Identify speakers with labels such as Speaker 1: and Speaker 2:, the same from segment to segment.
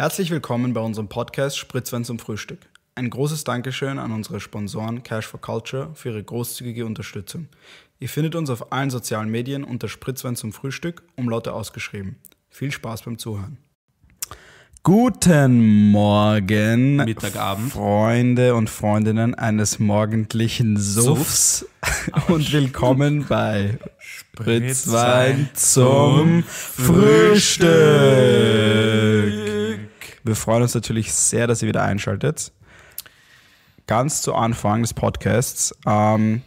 Speaker 1: Herzlich willkommen bei unserem Podcast Spritzwein zum Frühstück. Ein großes Dankeschön an unsere Sponsoren Cash for Culture für ihre großzügige Unterstützung. Ihr findet uns auf allen sozialen Medien unter Spritzwein zum Frühstück, umlaute ausgeschrieben. Viel Spaß beim Zuhören. Guten Morgen,
Speaker 2: Mittagabend.
Speaker 1: Freunde und Freundinnen eines morgendlichen Suffs und willkommen bei Spritzwein zum Frühstück. Wir freuen uns natürlich sehr, dass ihr wieder einschaltet. Ganz zu Anfang des Podcasts. Ähm,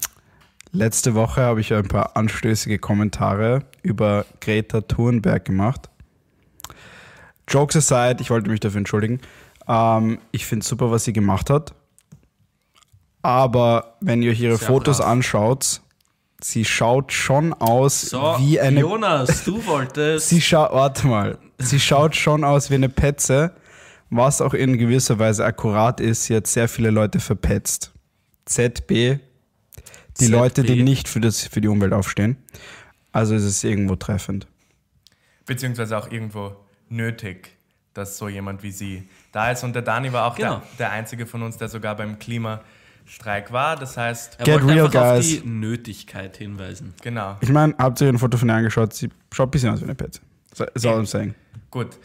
Speaker 1: letzte Woche habe ich ein paar anstößige Kommentare über Greta Thunberg gemacht. Jokes aside, ich wollte mich dafür entschuldigen. Ähm, ich finde super, was sie gemacht hat. Aber wenn ihr euch ihre
Speaker 2: Sehr
Speaker 1: Fotos
Speaker 2: brav.
Speaker 1: anschaut, sie schaut schon aus
Speaker 2: So,
Speaker 1: wie eine.
Speaker 2: Jonas, du wolltest.
Speaker 1: Sie schaut, warte mal, sie schaut schon aus wie eine Petze, was auch in gewisser Weise akkurat ist. Sie hat sehr viele Leute verpetzt. ZB, die
Speaker 2: ZB.
Speaker 1: Leute, die nicht für, das, für die Umwelt aufstehen. Also ist es irgendwo treffend.
Speaker 3: beziehungsweise auch irgendwo nötig, dass so jemand wie sie da ist. Und der Dani war auch
Speaker 2: Genau.
Speaker 3: der, der einzige von uns, der sogar beim Klimastreik war. Das heißt,
Speaker 2: er
Speaker 1: Get
Speaker 2: wollte
Speaker 1: real,
Speaker 2: einfach
Speaker 1: guys.
Speaker 2: auf die Nötigkeit hinweisen.
Speaker 3: genau.
Speaker 1: Ich meine, habt ihr ein Foto von ihr angeschaut? Sie schaut ein bisschen aus wie eine Petze. So- Is all I'm saying.
Speaker 3: Gut.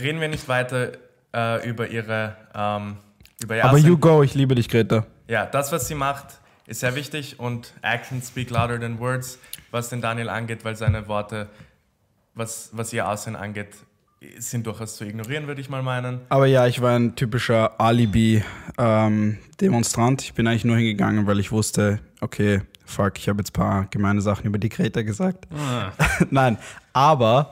Speaker 3: Reden wir nicht weiter äh, über ihre ähm, über ihr
Speaker 1: Aber
Speaker 3: Aussehen.
Speaker 1: you go, ich liebe dich, Greta.
Speaker 3: Ja, das, was sie macht, ist sehr wichtig und Actions speak louder than words, was den Daniel angeht, weil seine Worte, was, was ihr Aussehen angeht, sind durchaus zu ignorieren, würde ich mal meinen.
Speaker 1: Aber ja, ich war ein typischer Alibi-Demonstrant. ich bin eigentlich nur hingegangen, weil ich wusste, okay, fuck, ich habe jetzt ein paar gemeine Sachen über die Greta gesagt.
Speaker 2: Ah,
Speaker 1: Nein, aber,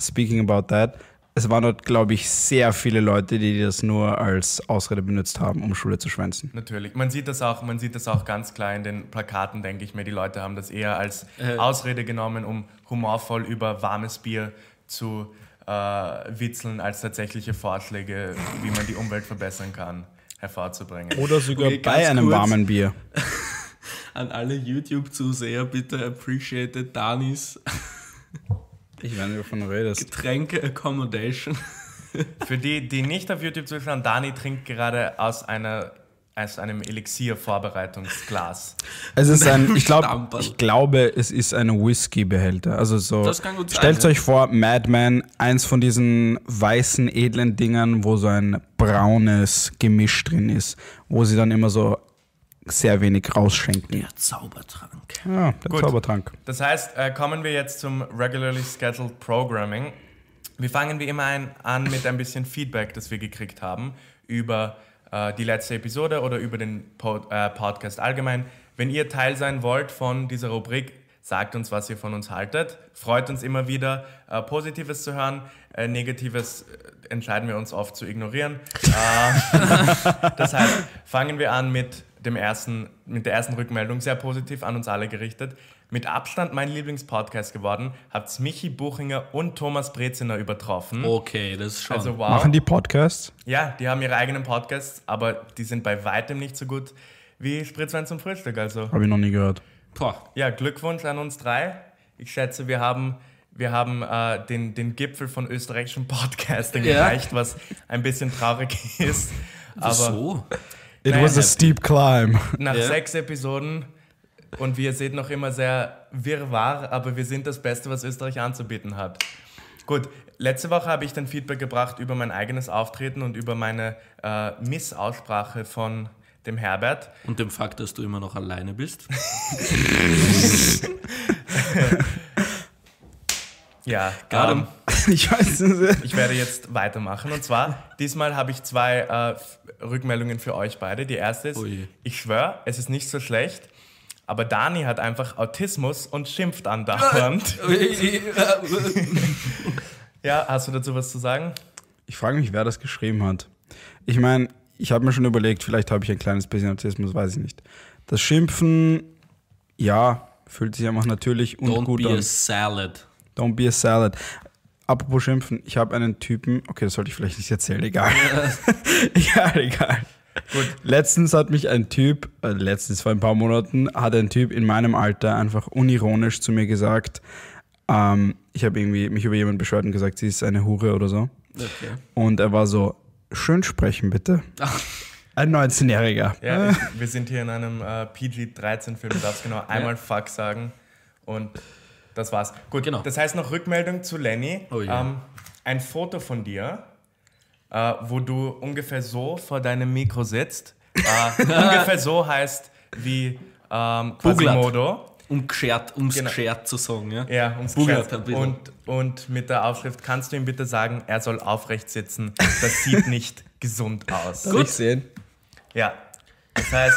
Speaker 1: speaking about that, es waren dort, glaube ich, sehr viele Leute, die das nur als Ausrede benutzt haben, um Schule zu schwänzen.
Speaker 3: Natürlich. Man sieht das auch, man sieht das auch ganz klar in den Plakaten, denke ich mir. Die Leute haben das eher als
Speaker 2: Äh.
Speaker 3: Ausrede genommen, um humorvoll über warmes Bier zu äh, witzeln, als tatsächliche Vorschläge, wie man die Umwelt verbessern kann, hervorzubringen.
Speaker 1: Oder sogar
Speaker 2: Okay,
Speaker 1: bei einem
Speaker 2: kurz.
Speaker 1: warmen Bier.
Speaker 2: an alle YouTube-Zuseher, bitte appreciate Danis
Speaker 1: Ich weiß nicht, wovon du redest.
Speaker 2: Getränke Accommodation.
Speaker 3: Für die, die nicht auf YouTube zuschauen, Dani trinkt gerade aus, einer, aus einem Elixier-Vorbereitungsglas.
Speaker 1: Es ist ein, ich, glaub, ich glaube, es ist ein Whisky-Behälter. Also so.
Speaker 2: Das kann gut sein,
Speaker 1: Stellt euch vor, Madman, eins von diesen weißen, edlen Dingern, wo so ein braunes Gemisch drin ist, wo sie dann immer so sehr wenig rausschenken.
Speaker 2: Der Zaubertrank.
Speaker 1: Ja, der
Speaker 3: Gut.
Speaker 1: Zaubertrank.
Speaker 3: Das heißt, äh, kommen wir jetzt zum regularly scheduled Programming. Wir fangen wie immer ein, an mit ein bisschen Feedback, das wir gekriegt haben über äh, die letzte Episode oder über den Pod, äh, Podcast allgemein. Wenn ihr Teil sein wollt von dieser Rubrik, sagt uns, was ihr von uns haltet. Freut uns immer wieder, äh, Positives zu hören. Äh, Negatives äh, entscheiden wir uns oft zu ignorieren. Äh, das heißt, fangen wir an mit, dem ersten, mit der ersten Rückmeldung, sehr positiv an uns alle gerichtet. Mit Abstand mein Lieblingspodcast geworden, habt's Michi Buchinger und Thomas Breziner übertroffen.
Speaker 2: Okay, das ist schon.
Speaker 3: Also wow.
Speaker 1: Machen die Podcasts?
Speaker 3: Ja, die haben ihre eigenen Podcasts, aber die sind bei weitem nicht so gut wie Spritzwein zum Frühstück. Also
Speaker 1: Habe ich noch nie gehört.
Speaker 2: Boah,
Speaker 3: ja, Glückwunsch an uns drei. Ich schätze, wir haben, wir haben äh, den, den Gipfel von österreichischem Podcasting
Speaker 2: Ja.
Speaker 3: erreicht, was ein bisschen traurig ist. Aber
Speaker 2: so?
Speaker 1: It
Speaker 3: Naja,
Speaker 1: was a steep climb.
Speaker 3: nach
Speaker 2: Ja.
Speaker 3: sechs Episoden und wie ihr seht, noch immer sehr wirrwarr, aber wir sind das Beste, was Österreich anzubieten hat. Gut, letzte Woche habe ich dann Feedback gebracht über mein eigenes Auftreten und über meine äh, Missaussprache von dem Herbert.
Speaker 2: Und dem Fakt, dass du immer noch alleine bist.
Speaker 3: Ja,
Speaker 2: Got
Speaker 3: ähm,
Speaker 2: him.
Speaker 1: Ich weiß nicht.
Speaker 3: ich werde jetzt weitermachen. Und zwar, diesmal habe ich zwei äh, Rückmeldungen für euch beide. Die erste ist,
Speaker 2: Ui.
Speaker 3: ich schwöre, es ist nicht so schlecht, aber Dani hat einfach Autismus und schimpft andauernd. Ja, hast du dazu was zu sagen?
Speaker 1: Ich frage mich, wer das geschrieben hat. Ich meine, ich habe mir schon überlegt, vielleicht habe ich ein kleines bisschen Autismus, weiß ich nicht. Das Schimpfen, ja, fühlt sich einfach natürlich und
Speaker 2: Don't
Speaker 1: gut
Speaker 2: be
Speaker 1: an.
Speaker 2: a salad.
Speaker 1: Don't be a salad. Apropos Schimpfen, ich habe einen Typen, okay, das sollte ich vielleicht nicht erzählen, egal. ja, egal.
Speaker 3: Gut.
Speaker 1: Letztens hat mich ein Typ, äh, letztens vor ein paar Monaten, hat ein Typ in meinem Alter einfach unironisch zu mir gesagt, ähm, ich habe irgendwie mich über jemanden beschwert und gesagt, sie ist eine Hure oder so.
Speaker 2: Okay.
Speaker 1: Und er war so, schön sprechen bitte. Ein 19-Jähriger.
Speaker 3: Ja, ich, wir sind hier in einem äh, PG-13-Film, du darfst genau einmal Fuck sagen und das war's. Gut,
Speaker 2: Genau.
Speaker 3: das heißt noch Rückmeldung zu Lenny.
Speaker 2: Oh ja.
Speaker 3: ähm, ein Foto von dir, äh, wo du ungefähr so vor deinem Mikro sitzt. Äh, ungefähr so heißt wie ähm. Quasimodo.
Speaker 2: Um geschert, um's
Speaker 3: Genau.
Speaker 2: geschert zu sagen, ja?
Speaker 3: Ja, ums
Speaker 2: bisschen.
Speaker 3: und, und mit der Aufschrift kannst du ihm bitte sagen, er soll aufrecht sitzen. Das sieht nicht gesund aus.
Speaker 1: Soll ich sehen?
Speaker 3: Ja. Das heißt,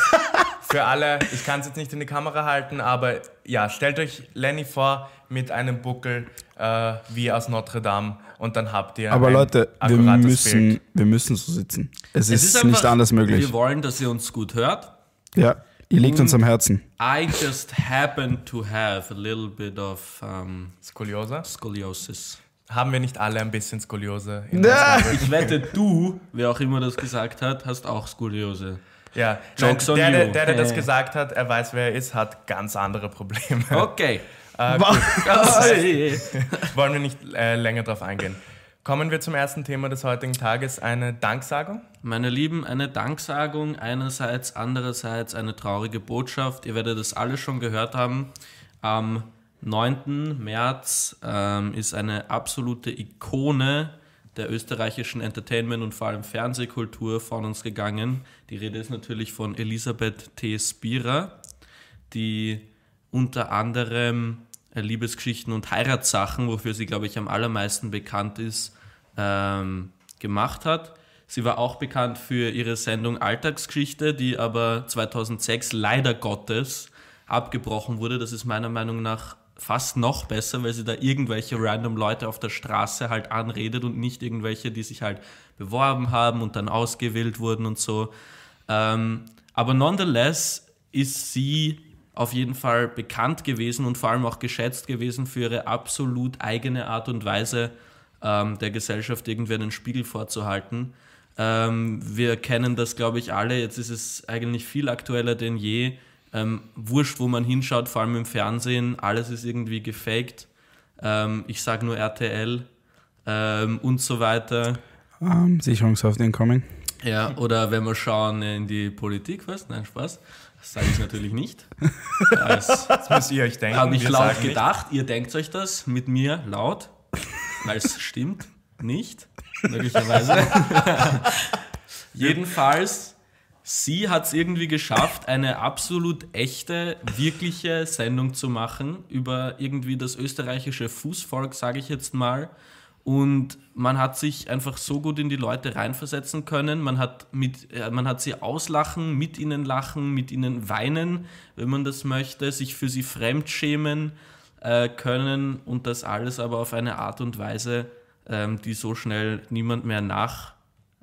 Speaker 3: für alle, ich kann es jetzt nicht in die Kamera halten, aber ja, stellt euch Lenny vor mit einem Buckel äh, wie aus Notre Dame und dann habt ihr
Speaker 1: Aber
Speaker 3: ein
Speaker 1: Leute, wir müssen,
Speaker 3: Bild.
Speaker 1: wir müssen so sitzen. Es,
Speaker 2: Es
Speaker 1: ist,
Speaker 2: einfach-
Speaker 1: nicht anders möglich.
Speaker 2: Wir wollen, dass ihr uns gut hört.
Speaker 1: Ja, ihr liegt uns am Herzen.
Speaker 2: I just happen to have a little bit of um,
Speaker 3: Skoliose.
Speaker 2: Scoliosis.
Speaker 3: Haben wir nicht alle ein bisschen Skoliose? In?
Speaker 2: Ich wette, du, wer auch immer das gesagt hat, hast auch Skoliose.
Speaker 3: Ja,
Speaker 2: Jokes
Speaker 3: Nein,
Speaker 2: on
Speaker 3: der, der,
Speaker 2: you.
Speaker 3: der, der das gesagt hat, er weiß, wer er ist, hat ganz andere Probleme.
Speaker 2: Okay.
Speaker 3: Äh,
Speaker 2: Hey.
Speaker 3: wollen wir nicht äh, länger drauf eingehen. Kommen wir zum ersten Thema des heutigen Tages, eine Danksagung.
Speaker 2: Meine Lieben, eine Danksagung einerseits, andererseits eine traurige Botschaft. Ihr werdet das alle schon gehört haben. Am 9. März ähm, ist eine absolute Ikone der österreichischen Entertainment- und vor allem Fernsehkultur von uns gegangen. Die Rede ist natürlich von Elisabeth T. Spira, die unter anderem äh, Liebesgeschichten und Heiratssachen, wofür sie, glaube ich, am allermeisten bekannt ist, ähm, gemacht hat. Sie war auch bekannt für ihre Sendung Alltagsgeschichte, die aber 2006 leider Gottes abgebrochen wurde. Das ist meiner Meinung nach fast noch besser, weil sie da irgendwelche random Leute auf der Straße halt anredet und nicht irgendwelche, die sich halt beworben haben und dann ausgewählt wurden und so. Ähm, aber nonetheless ist sie auf jeden Fall bekannt gewesen und vor allem auch geschätzt gewesen für ihre absolut eigene Art und Weise, ähm, der Gesellschaft irgendwie einen Spiegel vorzuhalten. Ähm, wir kennen das, glaube ich, alle. Jetzt ist es eigentlich viel aktueller denn je. Ähm, wurscht, wo man hinschaut, vor allem im Fernsehen, alles ist irgendwie gefaked. Ähm, ich sage nur RTL ähm, und so weiter.
Speaker 1: Ähm, Sicherungshaft incoming.
Speaker 2: Ja, oder wenn wir schauen in die Politik, was? Nein, Spaß. Das sage ich natürlich nicht. Das
Speaker 3: Das müsst ihr euch denken.
Speaker 2: habe ich
Speaker 3: wir
Speaker 2: laut
Speaker 3: sagen nicht.
Speaker 2: gedacht. Ihr denkt euch das mit mir laut, weil es stimmt nicht, möglicherweise. Jedenfalls, sie hat es irgendwie geschafft, eine absolut echte, wirkliche Sendung zu machen über irgendwie das österreichische Fußvolk, sage ich jetzt mal. Und man hat sich einfach so gut in die Leute reinversetzen können. Man hat, mit, äh, man hat sie auslachen, mit ihnen lachen, mit ihnen weinen, wenn man das möchte, sich für sie fremdschämen äh, können und das alles aber auf eine Art und Weise, ähm, die so schnell niemand mehr nachmachen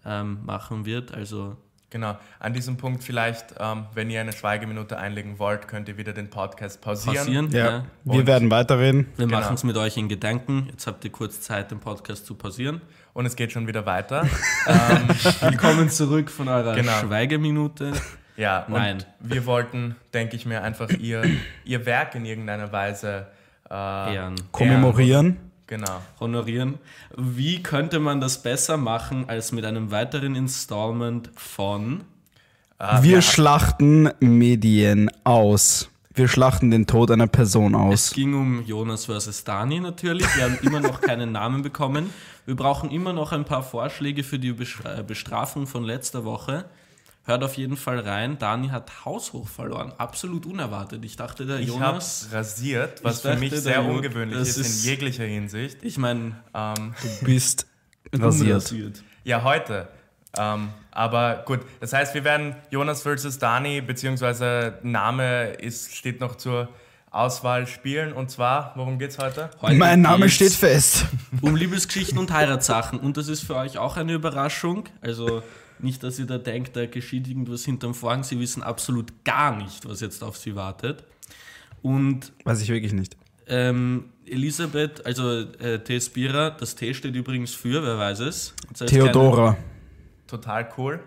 Speaker 2: ähm, wird. Also
Speaker 3: Genau. An diesem Punkt vielleicht, ähm, wenn ihr eine Schweigeminute einlegen wollt, könnt ihr wieder den Podcast pausieren.
Speaker 2: passieren.
Speaker 1: Ja,
Speaker 2: Ja.
Speaker 1: wir werden weiterreden.
Speaker 2: Wir
Speaker 3: Genau.
Speaker 2: machen es mit euch in Gedanken. Jetzt habt ihr kurz Zeit, den Podcast zu pausieren.
Speaker 3: Und es geht schon wieder weiter.
Speaker 2: Willkommen zurück von eurer
Speaker 3: Genau.
Speaker 2: Schweigeminute.
Speaker 3: Ja, und
Speaker 2: Nein.
Speaker 3: wir wollten, denke ich mir, einfach ihr, ihr Werk in irgendeiner Weise äh,
Speaker 2: Ehren.
Speaker 1: Kommemorieren.
Speaker 3: Genau.
Speaker 2: honorieren. Wie könnte man das besser machen als mit einem weiteren Installment von
Speaker 3: Äh,
Speaker 1: wir
Speaker 3: ja,
Speaker 1: schlachten Medien aus. Wir schlachten den Tod einer Person
Speaker 2: Es
Speaker 1: aus.
Speaker 2: ging um Jonas versus Dani natürlich. Wir haben immer noch keinen Namen bekommen. Wir brauchen immer noch ein paar Vorschläge für die Bestrafung von letzter Woche. Hört auf jeden Fall rein. Dani hat haushoch verloren. Absolut unerwartet. Ich dachte, der
Speaker 3: ich
Speaker 2: Jonas.
Speaker 3: habe rasiert, was
Speaker 2: Ich
Speaker 3: für mich sehr ungewöhnlich ist,
Speaker 2: ist-
Speaker 3: in jeglicher Hinsicht.
Speaker 2: Ich meine,
Speaker 3: Ähm,
Speaker 1: Du bist rasiert.
Speaker 3: ja, heute. Ähm, aber gut, das heißt, wir werden Jonas versus Dani, beziehungsweise Name ist, steht noch zur Auswahl spielen. Und zwar, worum geht's heute?
Speaker 2: Heute
Speaker 1: Mein Name
Speaker 2: geht's
Speaker 1: steht fest.
Speaker 2: um Liebesgeschichten und Heiratssachen. Und das ist für euch auch eine Überraschung. Also nicht, dass ihr da denkt, da geschieht irgendwas hinterm Vorhang. Sie wissen absolut gar nicht, was jetzt auf sie wartet. Und
Speaker 1: Weiß ich wirklich nicht.
Speaker 2: ähm, Elisabeth, also äh, T. Spira, das T steht übrigens für, wer weiß es? Das heißt
Speaker 1: Theodora.
Speaker 3: Total cool.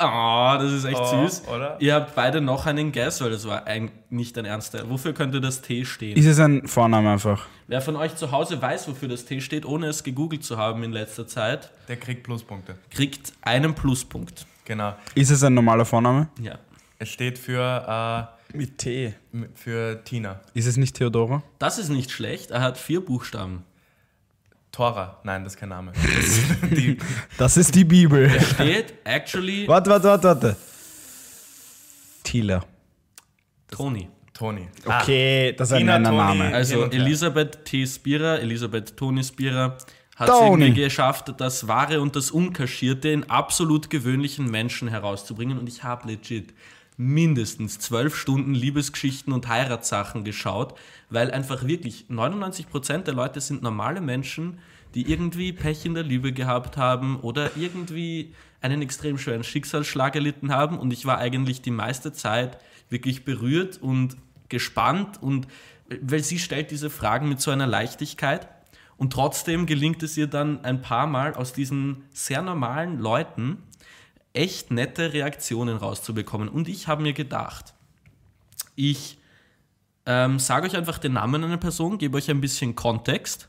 Speaker 2: Oh, das ist echt
Speaker 3: Oh,
Speaker 2: süß.
Speaker 3: oder?
Speaker 2: Ihr habt beide noch einen Guess, weil das war ein, nicht ein ernster. Wofür könnte das T stehen?
Speaker 1: Ist es ein Vorname einfach?
Speaker 2: Wer von euch zu Hause weiß, wofür das T steht, ohne es gegoogelt zu haben in letzter Zeit,
Speaker 3: Der kriegt Pluspunkte.
Speaker 2: kriegt einen Pluspunkt.
Speaker 3: Genau.
Speaker 1: Ist es ein normaler Vorname?
Speaker 2: Ja.
Speaker 3: Es steht für,
Speaker 1: Mit T.
Speaker 3: äh, für Tina.
Speaker 1: Ist es nicht Theodora?
Speaker 2: Das ist nicht schlecht. Er hat vier Buchstaben.
Speaker 3: Tora. Nein, das ist kein Name. Das ist die,
Speaker 1: Das ist die Bibel.
Speaker 2: Steht actually
Speaker 1: warte, warte, warte, warte. Tila.
Speaker 2: Toni.
Speaker 3: Toni.
Speaker 1: Okay, das ist ein
Speaker 3: Tina. Toni.
Speaker 2: Also
Speaker 3: und her.
Speaker 2: Elisabeth T. Spira, Elisabeth Toni Spira, hat es irgendwie geschafft, das Wahre und das Unkaschierte in absolut gewöhnlichen Menschen herauszubringen. Und ich habe legit mindestens zwölf Stunden Liebesgeschichten und Heiratssachen geschaut, weil einfach wirklich 99% der Leute sind normale Menschen, die irgendwie Pech in der Liebe gehabt haben oder irgendwie einen extrem schweren Schicksalsschlag erlitten haben. Und ich war eigentlich die meiste Zeit wirklich berührt und gespannt und weil sie stellt diese Fragen mit so einer Leichtigkeit und trotzdem gelingt es ihr dann ein paar Mal aus diesen sehr normalen Leuten echt nette Reaktionen rauszubekommen. Und ich habe mir gedacht, ich ähm, sage euch einfach den Namen einer Person, gebe euch ein bisschen Kontext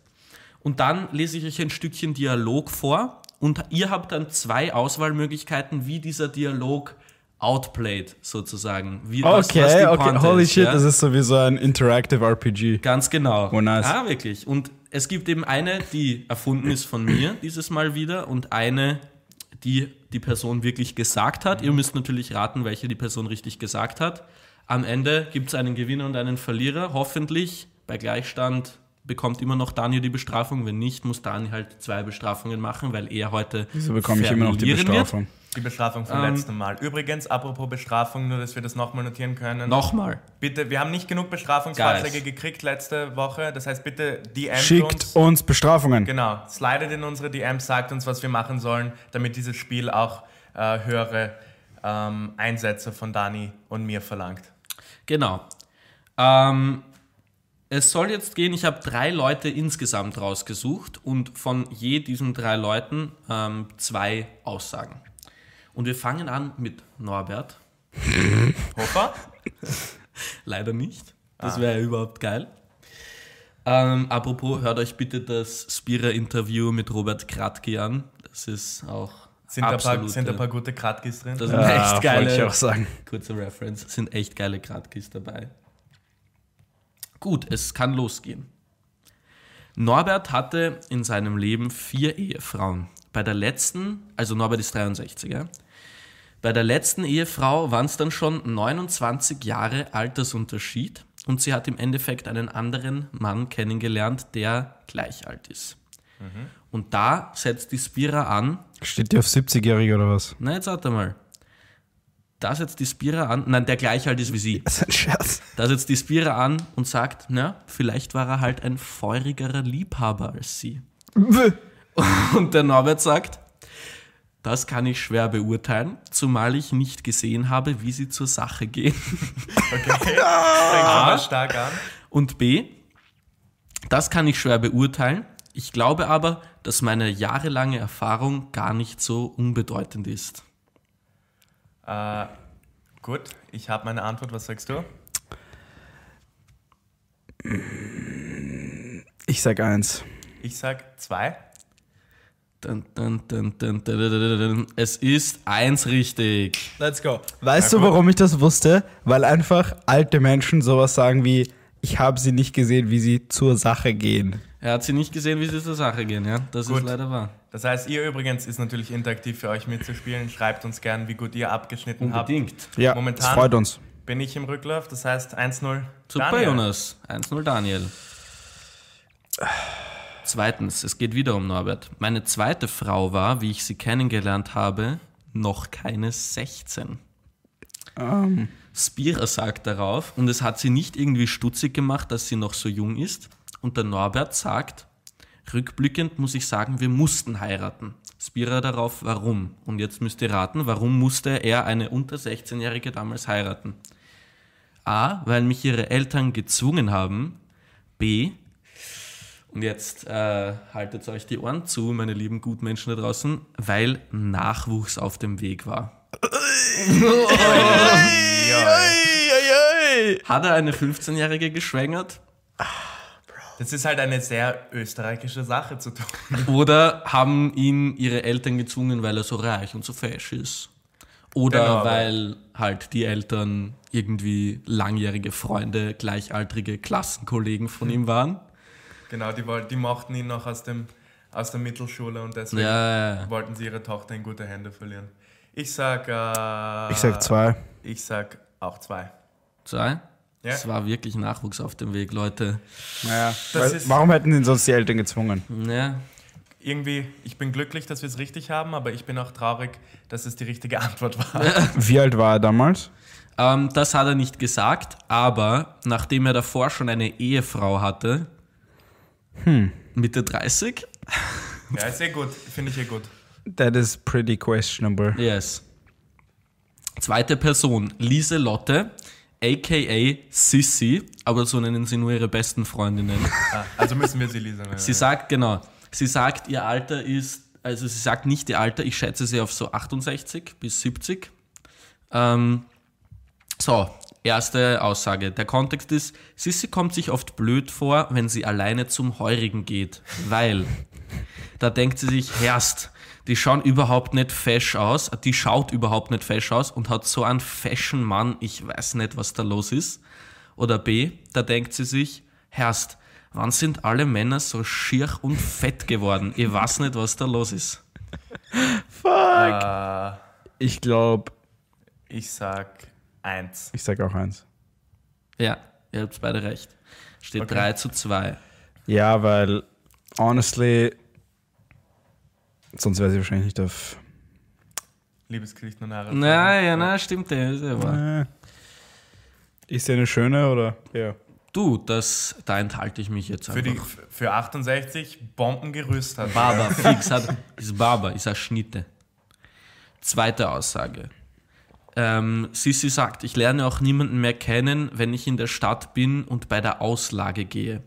Speaker 2: und dann lese ich euch ein Stückchen Dialog vor und ihr habt dann zwei Auswahlmöglichkeiten, wie dieser Dialog outplayed sozusagen. Wie, was- was die
Speaker 1: Okay, okay.
Speaker 2: Pointe
Speaker 1: Holy shit,
Speaker 2: ja?
Speaker 1: das ist sowieso ein Interactive RPG.
Speaker 2: Ganz genau.
Speaker 1: Oh, nice.
Speaker 2: Ah, wirklich. Und es gibt eben eine, die erfunden ist von mir dieses Mal wieder und eine, die die Person wirklich gesagt hat. Ihr müsst natürlich raten, welche die Person richtig gesagt hat. Am Ende gibt es einen Gewinner und einen Verlierer. Hoffentlich bei Gleichstand bekommt immer noch Daniel die Bestrafung. Wenn nicht, muss Daniel halt zwei Bestrafungen machen, weil er heute
Speaker 1: So bekomme ich immer noch die
Speaker 2: verlieren wird.
Speaker 3: Die Bestrafung vom
Speaker 2: Ähm,
Speaker 3: letzten Mal. Übrigens, apropos Bestrafung, nur dass wir das nochmal notieren können.
Speaker 2: Nochmal.
Speaker 3: Bitte, wir haben nicht genug Bestrafungsvorschläge gekriegt letzte Woche. Das heißt, bitte DM
Speaker 1: Schickt
Speaker 3: uns.
Speaker 1: uns Bestrafungen.
Speaker 3: Genau, slidet in unsere DMs, sagt uns, was wir machen sollen, damit dieses Spiel auch äh, höhere ähm, Einsätze von Dani und mir verlangt.
Speaker 2: Genau. Ähm, es soll jetzt gehen, ich habe drei Leute insgesamt rausgesucht und von je diesen drei Leuten ähm, zwei Aussagen. Und wir fangen an mit Norbert.
Speaker 3: Hofer?
Speaker 2: Leider nicht. Das wäre ja überhaupt geil. Ähm, apropos, hört euch bitte das Spira-Interview mit Robert Kratky an. Das ist auch
Speaker 3: Sind, da ein paar,
Speaker 2: absolute-
Speaker 3: sind da ein paar gute Kratkis drin?
Speaker 2: Das sind
Speaker 1: Ja,
Speaker 2: echt
Speaker 1: wollte ich
Speaker 2: geile,
Speaker 1: auch sagen.
Speaker 2: kurze Reference, sind echt geile Kratkis dabei. Gut, es kann losgehen. Norbert hatte in seinem Leben vier Ehefrauen. Bei der letzten, also Norbert ist 63, ja? Bei der letzten Ehefrau waren es dann schon 29 Jahre Altersunterschied und sie hat im Endeffekt einen anderen Mann kennengelernt, der gleich alt ist. Und da setzt die Spira an,
Speaker 1: Steht die auf 70-Jährige oder was?
Speaker 2: na jetzt warte mal, da setzt die Spira an, nein, der gleich alt ist wie sie.
Speaker 1: Das ist ein Scherz.
Speaker 2: Da setzt die Spira an und sagt, na, vielleicht war er halt ein feurigerer Liebhaber als sie. Und der Norbert sagt, das kann ich schwer beurteilen, zumal ich nicht gesehen habe, wie sie zur Sache gehen.
Speaker 3: Okay. Mal stark an.
Speaker 2: Und B, das kann ich schwer beurteilen. Ich glaube aber, dass meine jahrelange Erfahrung gar nicht so unbedeutend ist.
Speaker 3: Äh, gut, ich habe meine Antwort. Was sagst du?
Speaker 1: Ich sag eins.
Speaker 3: Ich sag zwei.
Speaker 2: Es ist eins richtig.
Speaker 1: Let's go. Weißt
Speaker 3: Na
Speaker 1: du, warum ich das wusste? Weil einfach alte Menschen sowas sagen wie, ich habe sie nicht gesehen, wie sie zur Sache gehen.
Speaker 2: Er hat sie nicht gesehen, wie sie zur Sache gehen, ja? Das
Speaker 3: Gut.
Speaker 2: ist leider wahr.
Speaker 3: Das heißt, ihr übrigens ist natürlich interaktiv für euch mitzuspielen. Schreibt uns gern, wie gut ihr abgeschnitten
Speaker 2: Unbedingt.
Speaker 1: Ja,
Speaker 3: Momentan-
Speaker 1: das freut uns.
Speaker 3: habt. Bin ich im Rücklauf, das heißt 1-0.
Speaker 2: Super,
Speaker 3: Daniel.
Speaker 2: Jonas. 1-0 Daniel. Zweitens, es geht wieder um Norbert. Meine zweite Frau war, wie ich sie kennengelernt habe, noch keine 16.
Speaker 1: Ähm,
Speaker 2: Spira sagt darauf, und es hat sie nicht irgendwie stutzig gemacht, dass sie noch so jung ist. Und der Norbert sagt, rückblickend muss ich sagen, wir mussten heiraten. Spira darauf, warum? Und jetzt müsst ihr raten, warum musste er eine unter 16-Jährige damals heiraten? A, weil mich ihre Eltern gezwungen haben. B, und jetzt äh, haltet euch die Ohren zu, meine lieben Gutmenschen da draußen, weil Nachwuchs auf dem Weg war. Hat er eine 15-Jährige geschwängert?
Speaker 3: Das ist halt eine sehr österreichische Sache zu tun.
Speaker 2: Oder haben ihn ihre Eltern gezwungen, weil er so reich und so fesch ist? Oder
Speaker 3: Genau,
Speaker 2: weil halt die Eltern irgendwie langjährige Freunde, gleichaltrige Klassenkollegen von ihm waren?
Speaker 3: Genau, die, die mochten ihn noch aus, dem, aus der Mittelschule und deswegen
Speaker 2: Ja, ja, ja.
Speaker 3: wollten sie ihre Tochter in gute Hände verlieren. Ich sag. Äh,
Speaker 1: Ich sag zwei.
Speaker 3: Ich sag auch zwei.
Speaker 2: Zwei?
Speaker 3: Ja.
Speaker 2: Es war wirklich Nachwuchs auf dem Weg, Leute.
Speaker 1: Naja,
Speaker 3: Das
Speaker 1: weil,
Speaker 3: ist-
Speaker 1: warum hätten ihn sonst die Eltern gezwungen?
Speaker 2: Ja.
Speaker 3: Irgendwie, ich bin glücklich, dass wir es richtig haben, aber ich bin auch traurig, dass es die richtige Antwort war.
Speaker 1: Wie alt war er damals?
Speaker 2: Ähm, das hat er nicht gesagt, aber nachdem er davor schon eine Ehefrau hatte, Mitte 30,
Speaker 3: ja, ist eh gut. Finde ich eh gut.
Speaker 1: That is pretty questionable.
Speaker 2: yes. Zweite Person, Lieselotte, aka Sissy, aber so nennen sie nur ihre besten Freundinnen.
Speaker 3: Ah, also müssen wir sie Lisa nennen.
Speaker 2: Sie sagt, genau, sie sagt, ihr Alter ist, also sie sagt nicht ihr Alter, ich schätze sie auf so 68 bis 70. Ähm, so, erste Aussage. Der Kontext ist, Sissi kommt sich oft blöd vor, wenn sie alleine zum Heurigen geht, weil da denkt sie sich, Herst, die schauen überhaupt nicht fesch aus, die schaut überhaupt nicht fesch aus und hat so einen fashion Mann, ich weiß nicht, was da los ist. Oder B, da denkt sie sich, Herst, wann sind alle Männer so schier und fett geworden? Ich weiß nicht, was da los ist.
Speaker 3: Äh,
Speaker 1: Ich glaube,
Speaker 3: ich sag eins.
Speaker 1: ich sag auch eins.
Speaker 2: Ja, ihr habt beide recht. Steht
Speaker 3: Okay.
Speaker 2: 3 zu 2.
Speaker 1: Ja, weil, honestly, sonst wäre sie wahrscheinlich nicht auf.
Speaker 3: Liebesgeschichten und Haare.
Speaker 2: Na, ja, na, stimmt, der ist ja
Speaker 1: ist sie eine schöne oder? Ja.
Speaker 2: Du, das, da enthalte ich mich jetzt
Speaker 3: Für, die,
Speaker 2: einfach.
Speaker 3: für 68 Bombengerüst hat.
Speaker 2: Barber, fix, hat, ist Barber, ist eine Schnitte. Zweite Aussage. Ähm, Sissi sagt, ich lerne auch niemanden mehr kennen, wenn ich in der Stadt bin und bei der Auslage gehe.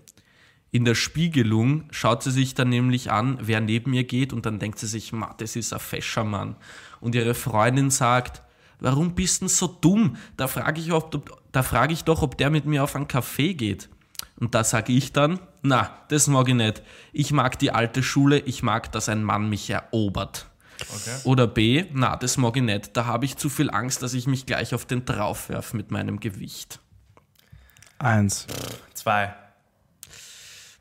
Speaker 2: In der Spiegelung schaut sie sich dann nämlich an, wer neben ihr geht und dann denkt sie sich, ma, das ist ein fescher Mann. Und ihre Freundin sagt, warum bist denn so dumm? Da frage ich, da frage ich doch, ob der mit mir auf einen Kaffee geht. Und da sage ich dann, na, das mag ich nicht. Ich mag die alte Schule, ich mag, dass ein Mann mich erobert.
Speaker 3: Okay.
Speaker 2: Oder B, na, das mag ich nicht. Da habe ich zu viel Angst, dass ich mich gleich auf den draufwerf mit meinem Gewicht.
Speaker 1: Eins.
Speaker 3: Zwei.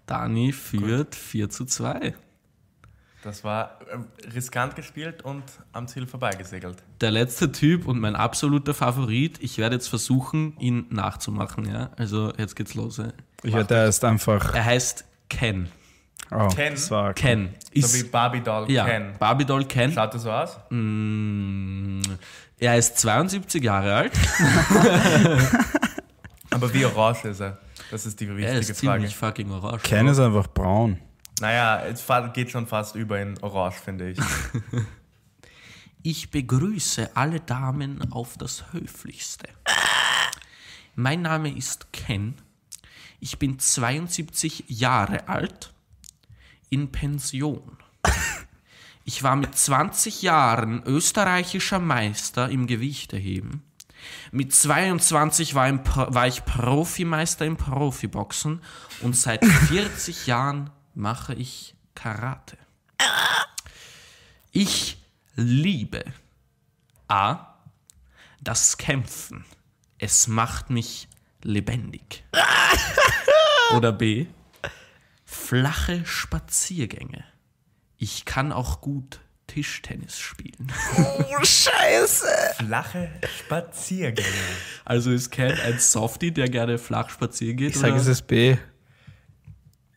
Speaker 2: Dani führt 4 zu 2.
Speaker 3: Das war äh, riskant gespielt und am Ziel vorbeigesegelt.
Speaker 2: Der letzte Typ und mein absoluter Favorit. Ich werde jetzt versuchen, ihn nachzumachen. Ja? Also jetzt geht's los. Ja?
Speaker 1: Ich hätte erst einfach.
Speaker 2: Er heißt Ken.
Speaker 1: Oh,
Speaker 3: Ken?
Speaker 1: Das war
Speaker 2: Ken.
Speaker 3: So wie
Speaker 2: Ist,
Speaker 3: Barbie Doll
Speaker 2: ja,
Speaker 3: Ken.
Speaker 2: Barbie Doll Ken.
Speaker 3: Schaut er so aus?
Speaker 2: Mm, Er ist 72 Jahre alt.
Speaker 3: Aber wie orange ist er? Das ist die
Speaker 2: Er
Speaker 3: wichtige
Speaker 2: ist
Speaker 3: Frage.
Speaker 2: ziemlich fucking orange.
Speaker 1: Ken ist einfach braun.
Speaker 3: Naja, es geht schon fast über in orange, finde ich.
Speaker 2: Ich begrüße alle Damen auf das Höflichste. Mein Name ist Ken. Ich bin 72 Jahre alt, in Pension. Ich war mit 20 Jahren österreichischer Meister im Gewichteheben. Mit 22 war, im war ich Profimeister im Profiboxen und seit 40 Jahren mache ich Karate. Ich liebe A. Das Kämpfen. Es macht mich lebendig. Oder B. Flache Spaziergänge. Ich kann auch gut Tischtennis spielen.
Speaker 3: Flache Spaziergänge.
Speaker 2: Also ist Ken ein Softie, der gerne flach spazieren geht?
Speaker 1: Ich sage, es ist B.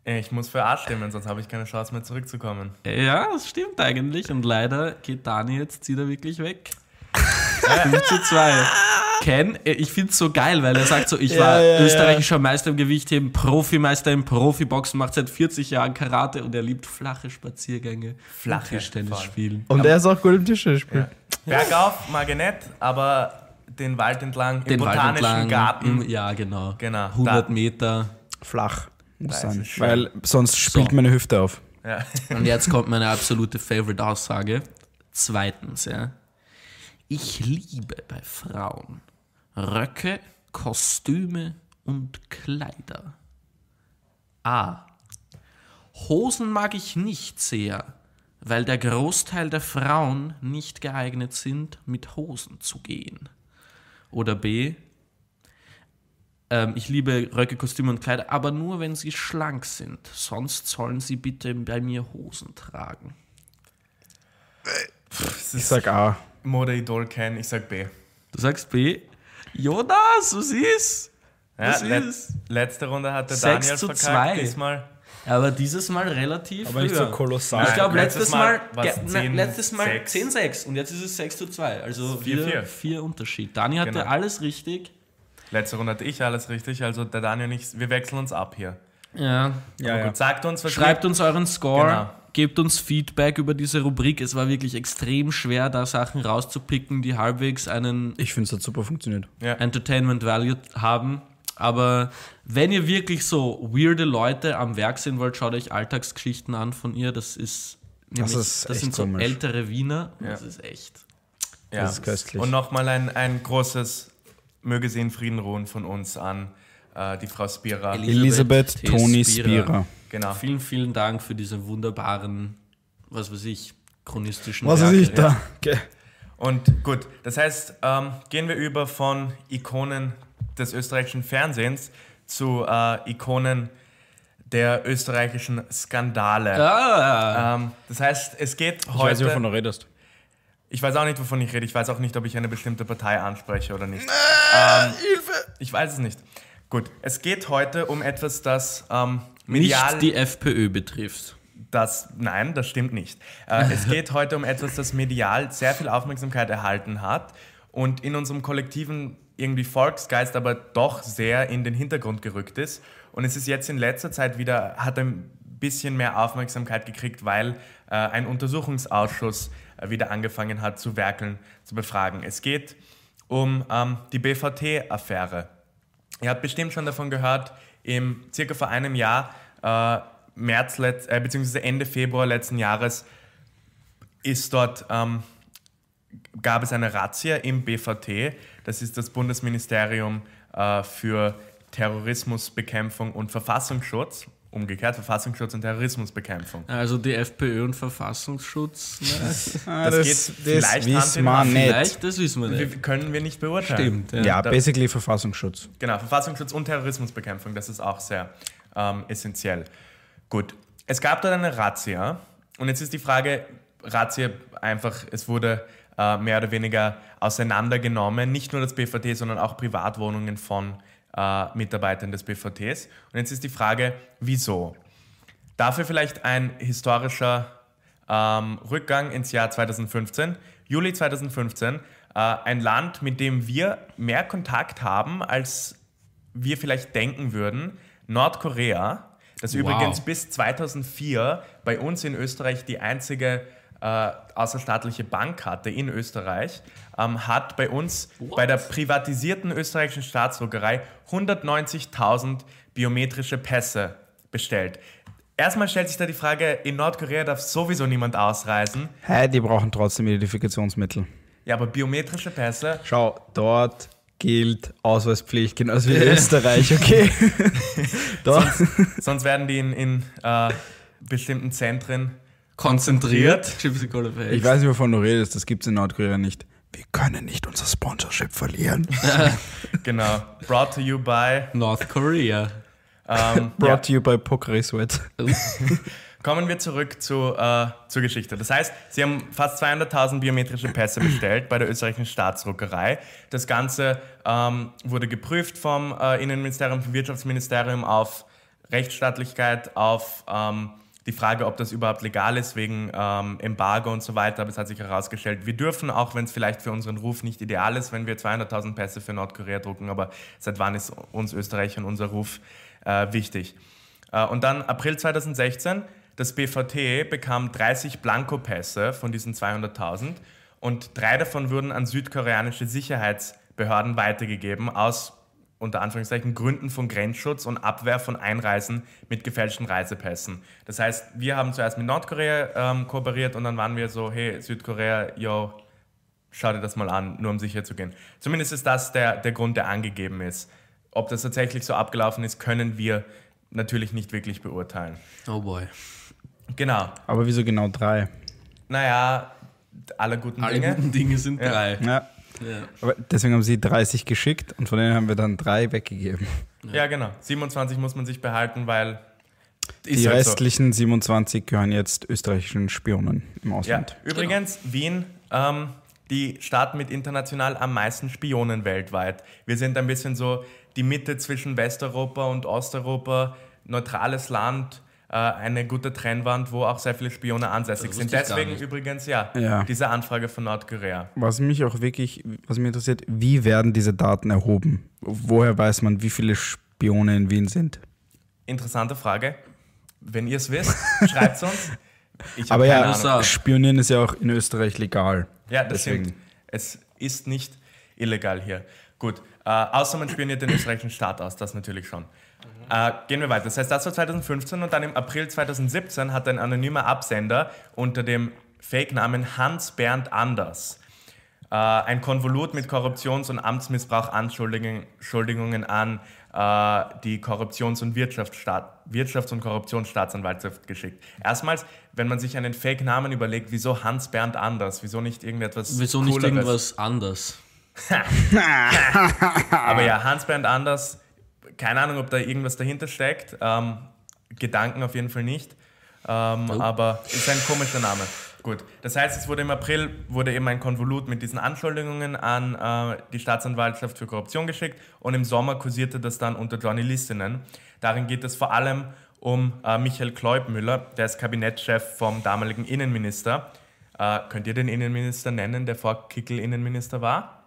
Speaker 3: Ich muss für A stimmen, sonst habe ich keine Chance mehr zurückzukommen.
Speaker 2: Ja, das stimmt eigentlich. Und leider geht Dani jetzt zieht er wirklich weg. 5 zu 2. Ken, äh, ich finde es so geil, weil er sagt so, ich
Speaker 1: Ja,
Speaker 2: war
Speaker 1: ja, ja.
Speaker 2: österreichischer Meister im Gewichtheben, Profimeister im Profiboxen, macht seit 40 Jahren Karate und er liebt flache Spaziergänge.
Speaker 3: Flache,
Speaker 2: und Tischtennis
Speaker 3: voll.
Speaker 2: spielen.
Speaker 1: Und er ist auch gut im Tischtennisspiel.
Speaker 3: Bergauf mag ich nicht, aber den Wald entlang, im
Speaker 2: Den Wald
Speaker 3: botanischen
Speaker 2: entlang,
Speaker 3: Garten.
Speaker 2: Im, ja, genau.
Speaker 3: Genau,
Speaker 2: 100
Speaker 3: da-
Speaker 2: Meter.
Speaker 1: Flach. Muss sein. Weil sonst spielt
Speaker 2: So.
Speaker 1: meine Hüfte auf.
Speaker 3: Ja.
Speaker 2: Und jetzt kommt meine absolute Favorite-Aussage. Zweitens, ja. Ich liebe bei Frauen Röcke, Kostüme und Kleider. A. Hosen mag ich nicht sehr, weil der Großteil der Frauen nicht geeignet sind, mit Hosen zu gehen. Oder B. Ähm, ich liebe Röcke, Kostüme und Kleider, aber nur wenn sie schlank sind. Sonst sollen sie bitte bei mir Hosen tragen.
Speaker 1: Ich sag A.
Speaker 3: Mode-Idol kennen, ich sag B.
Speaker 2: Du sagst B. Jonas, was ist?
Speaker 3: Ja,
Speaker 2: Was
Speaker 3: let
Speaker 2: ist?
Speaker 3: letzte Runde hat der
Speaker 2: Sechs
Speaker 3: Daniel
Speaker 2: zu
Speaker 3: verkackt,
Speaker 2: zwei.
Speaker 3: diesmal.
Speaker 2: Aber dieses Mal relativ
Speaker 1: Aber nicht so kolossal.
Speaker 2: Ich glaube,
Speaker 3: letztes
Speaker 2: letztes
Speaker 3: Mal
Speaker 2: Mal,
Speaker 3: war's
Speaker 2: ge- na,
Speaker 3: 10,
Speaker 2: letztes Mal
Speaker 3: 6.
Speaker 2: 10-6 und jetzt ist es 6 zu 2. Also
Speaker 3: 4-4.
Speaker 2: wieder vier Unterschied. Dani hatte
Speaker 3: Genau.
Speaker 2: alles richtig.
Speaker 3: Letzte Runde hatte ich alles richtig, also der Daniel und ich, wir wechseln uns ab hier.
Speaker 2: Ja.
Speaker 1: Ja,
Speaker 3: Aber
Speaker 1: ja.
Speaker 3: gut, sagt uns, was
Speaker 2: Schreibt uns euren Score,
Speaker 3: Genau.
Speaker 2: Gebt uns Feedback über diese Rubrik. Es war wirklich extrem schwer, da Sachen rauszupicken, die halbwegs einen
Speaker 1: Ich finde, es hat super funktioniert.
Speaker 3: Ja.
Speaker 2: Entertainment Value haben. Aber wenn ihr wirklich so weirde Leute am Werk sehen wollt, schaut euch Alltagsgeschichten an von ihr. Das ist nämlich, das,
Speaker 1: ist echt
Speaker 2: sind so
Speaker 1: komisch.
Speaker 2: ältere Wiener.
Speaker 3: Ja.
Speaker 2: Das ist echt.
Speaker 3: Ja.
Speaker 1: Das ist köstlich.
Speaker 3: Und nochmal ein, ein großes Möge sie in Frieden ruhen von uns an äh, die Frau Spira.
Speaker 2: Eli-
Speaker 1: Elisabeth
Speaker 2: T.
Speaker 1: Toni
Speaker 2: Spira.
Speaker 1: Spira.
Speaker 3: Genau.
Speaker 2: Vielen, vielen Dank für diese wunderbaren, was weiß ich, chronistischen
Speaker 1: Was weiß ich da? Okay.
Speaker 3: Und gut, das heißt, ähm, gehen wir über von Ikonen des österreichischen Fernsehens zu äh, Ikonen der österreichischen Skandale.
Speaker 2: Ah,
Speaker 3: Ähm, das heißt, es geht
Speaker 1: Ich weiß
Speaker 3: heute.
Speaker 1: nicht, wovon du redest.
Speaker 3: Ich weiß auch nicht, wovon ich rede. Ich weiß auch nicht, ob ich eine bestimmte Partei anspreche oder nicht. ähm, Ich weiß es nicht. Gut, es geht heute um etwas, das ähm, medial.
Speaker 2: nicht die FPÖ betrifft.
Speaker 3: Das, nein, das stimmt nicht. Äh, es geht heute um etwas, das medial sehr viel Aufmerksamkeit erhalten hat und in unserem kollektiven irgendwie Volksgeist aber doch sehr in den Hintergrund gerückt ist. Und es ist jetzt in letzter Zeit wieder, hat ein bisschen mehr Aufmerksamkeit gekriegt, weil äh, ein Untersuchungsausschuss äh, wieder angefangen hat zu werkeln, zu befragen. Es geht um ähm, die BVT-Affäre. Ihr habt bestimmt schon davon gehört, im circa vor einem Jahr, äh, März, letz, äh, beziehungsweise Ende Februar letzten Jahres, ist dort, ähm, gab es eine Razzia im BVT, das ist das Bundesministerium äh, für Terrorismusbekämpfung und Verfassungsschutz, umgekehrt Verfassungsschutz und Terrorismusbekämpfung.
Speaker 2: Also die FPÖ und Verfassungsschutz. Ne?
Speaker 1: Ah,
Speaker 3: Das geht vielleicht Hand
Speaker 1: wissen
Speaker 3: in
Speaker 1: wir
Speaker 3: Hand.
Speaker 1: nicht.
Speaker 2: Vielleicht, das wissen wir
Speaker 3: Wir
Speaker 2: nicht.
Speaker 3: können wir nicht beurteilen.
Speaker 2: Stimmt.
Speaker 1: Ja,
Speaker 3: da-
Speaker 1: basically Verfassungsschutz.
Speaker 3: Genau, Verfassungsschutz und Terrorismusbekämpfung, das ist auch sehr ähm, essentiell. Gut, es gab dort eine Razzia und jetzt ist die Frage, Razzia einfach, es wurde äh, mehr oder weniger auseinandergenommen, nicht nur das BVT, sondern auch Privatwohnungen von äh, Mitarbeitern des BVTs. Und jetzt ist die Frage, wieso? Dafür vielleicht ein historischer ähm, Rückgang ins Jahr 2015. Juli 2015, äh, ein Land, mit dem wir mehr Kontakt haben, als wir vielleicht denken würden. Nordkorea, das
Speaker 2: Wow.
Speaker 3: übrigens bis 2004 bei uns in Österreich die einzige äh, außerstaatliche Bank hatte in Österreich, ähm, hat bei uns bei der privatisierten österreichischen Staatsdruckerei 190.000 biometrische Pässe bestellt. Erstmal stellt sich da die Frage, in Nordkorea darf sowieso niemand ausreisen.
Speaker 1: Hä, die brauchen trotzdem Identifikationsmittel.
Speaker 3: Ja, aber biometrische Pässe,
Speaker 1: Schau, dort gilt Ausweispflicht, genauso wie in Österreich, okay? Dort.
Speaker 3: sonst werden die in, in äh, bestimmten Zentren
Speaker 2: Konzentriert.
Speaker 1: Ich weiß nicht, wovon du redest, das gibt es in Nordkorea nicht. Wir können nicht unser Sponsorship verlieren.
Speaker 3: Genau. Brought to you by.
Speaker 2: North Korea.
Speaker 3: Ähm,
Speaker 1: Brought
Speaker 3: ja.
Speaker 1: to you by Pocari Sweat.
Speaker 3: Kommen wir zurück zu, äh, zur Geschichte. Das heißt, sie haben fast 200.000 biometrische Pässe bestellt bei der österreichischen Staatsdruckerei. Das Ganze ähm, wurde geprüft vom äh, Innenministerium, vom Wirtschaftsministerium auf Rechtsstaatlichkeit, auf ähm, die Frage, ob das überhaupt legal ist wegen ähm, Embargo und so weiter. Aber es hat sich herausgestellt, wir dürfen, auch wenn es vielleicht für unseren Ruf nicht ideal ist, wenn wir 200.000 Pässe für Nordkorea drucken, aber seit wann ist uns Österreich und unser Ruf äh, wichtig? Äh, und dann April 2016, das BVT bekam 30 Blankopässe von diesen 200.000 und drei davon wurden an südkoreanische Sicherheitsbehörden weitergegeben aus unter Anführungszeichen Gründen von Grenzschutz und Abwehr von Einreisen mit gefälschten Reisepässen. Das heißt, wir haben zuerst mit Nordkorea ähm, kooperiert und dann waren wir so, hey, Südkorea, yo, schau dir das mal an, nur um sicher zu gehen. Zumindest ist das der, der Grund, der angegeben ist. Ob das tatsächlich so abgelaufen ist, können wir natürlich nicht wirklich beurteilen.
Speaker 2: Oh boy.
Speaker 3: Genau.
Speaker 1: Aber wieso genau drei?
Speaker 3: Naja, alle guten
Speaker 2: Alle
Speaker 3: Dinge.
Speaker 2: guten Dinge sind
Speaker 3: Ja.
Speaker 2: drei.
Speaker 1: Ja.
Speaker 2: Ja.
Speaker 1: Aber deswegen haben sie 30 geschickt und von denen haben wir dann drei weggegeben.
Speaker 3: Ja, genau. 27 muss man sich behalten, weil
Speaker 1: Die
Speaker 3: halt so.
Speaker 1: restlichen 27 gehören jetzt österreichischen Spionen im
Speaker 3: Ja,
Speaker 1: Ausland.
Speaker 3: übrigens, Wien, ähm, die Stadt mit international am meisten Spionen weltweit. Wir sind ein bisschen so die Mitte zwischen Westeuropa und Osteuropa, neutrales Land, eine gute Trennwand, wo auch sehr viele Spione ansässig sind. Deswegen übrigens, ja,
Speaker 1: Ja.
Speaker 3: diese Anfrage von Nordkorea.
Speaker 1: Was mich auch wirklich, was mich interessiert, wie werden diese Daten erhoben? Woher weiß man, wie viele Spione in Wien sind?
Speaker 3: Interessante Frage. Wenn ihr es wisst, schreibt es uns.
Speaker 1: Aber ja,
Speaker 3: Ahnung.
Speaker 1: Spionieren ist ja auch in Österreich legal.
Speaker 3: Ja, das
Speaker 1: Deswegen.
Speaker 3: stimmt. Es ist nicht illegal hier. Gut, äh, außer man spioniert den österreichischen Staat aus, das natürlich schon. Äh, gehen wir weiter. Das heißt, das war 2015 und dann im April 2017 hat ein anonymer Absender unter dem Fake-Namen Hans-Bernd Anders äh, ein Konvolut mit Korruptions- und Amtsmissbrauch-Anschuldigungen Schuldigungen an äh, die Korruptions- und Wirtschaftsstaat, Wirtschafts- und Korruptionsstaatsanwaltschaft geschickt. Erstmals, wenn man sich einen Fake-Namen überlegt, wieso Hans-Bernd Anders? Wieso nicht irgendetwas
Speaker 2: Wieso nicht
Speaker 3: Cooleres?
Speaker 2: irgendwas anders?
Speaker 3: Aber ja, Hans-Bernd Anders, keine Ahnung, ob da irgendwas dahinter steckt. Ähm, Gedanken auf jeden Fall nicht. Ähm,
Speaker 2: Nope.
Speaker 3: Aber ist ein komischer Name. Gut, das heißt, es wurde im April wurde eben ein Konvolut mit diesen Anschuldigungen an äh, die Staatsanwaltschaft für Korruption geschickt und im Sommer kursierte das dann unter Journalistinnen. Darin geht es vor allem um äh, Michael Kleubmüller, der ist Kabinettschef vom damaligen Innenminister. Äh, könnt ihr den Innenminister nennen, der vor Kickel Innenminister war?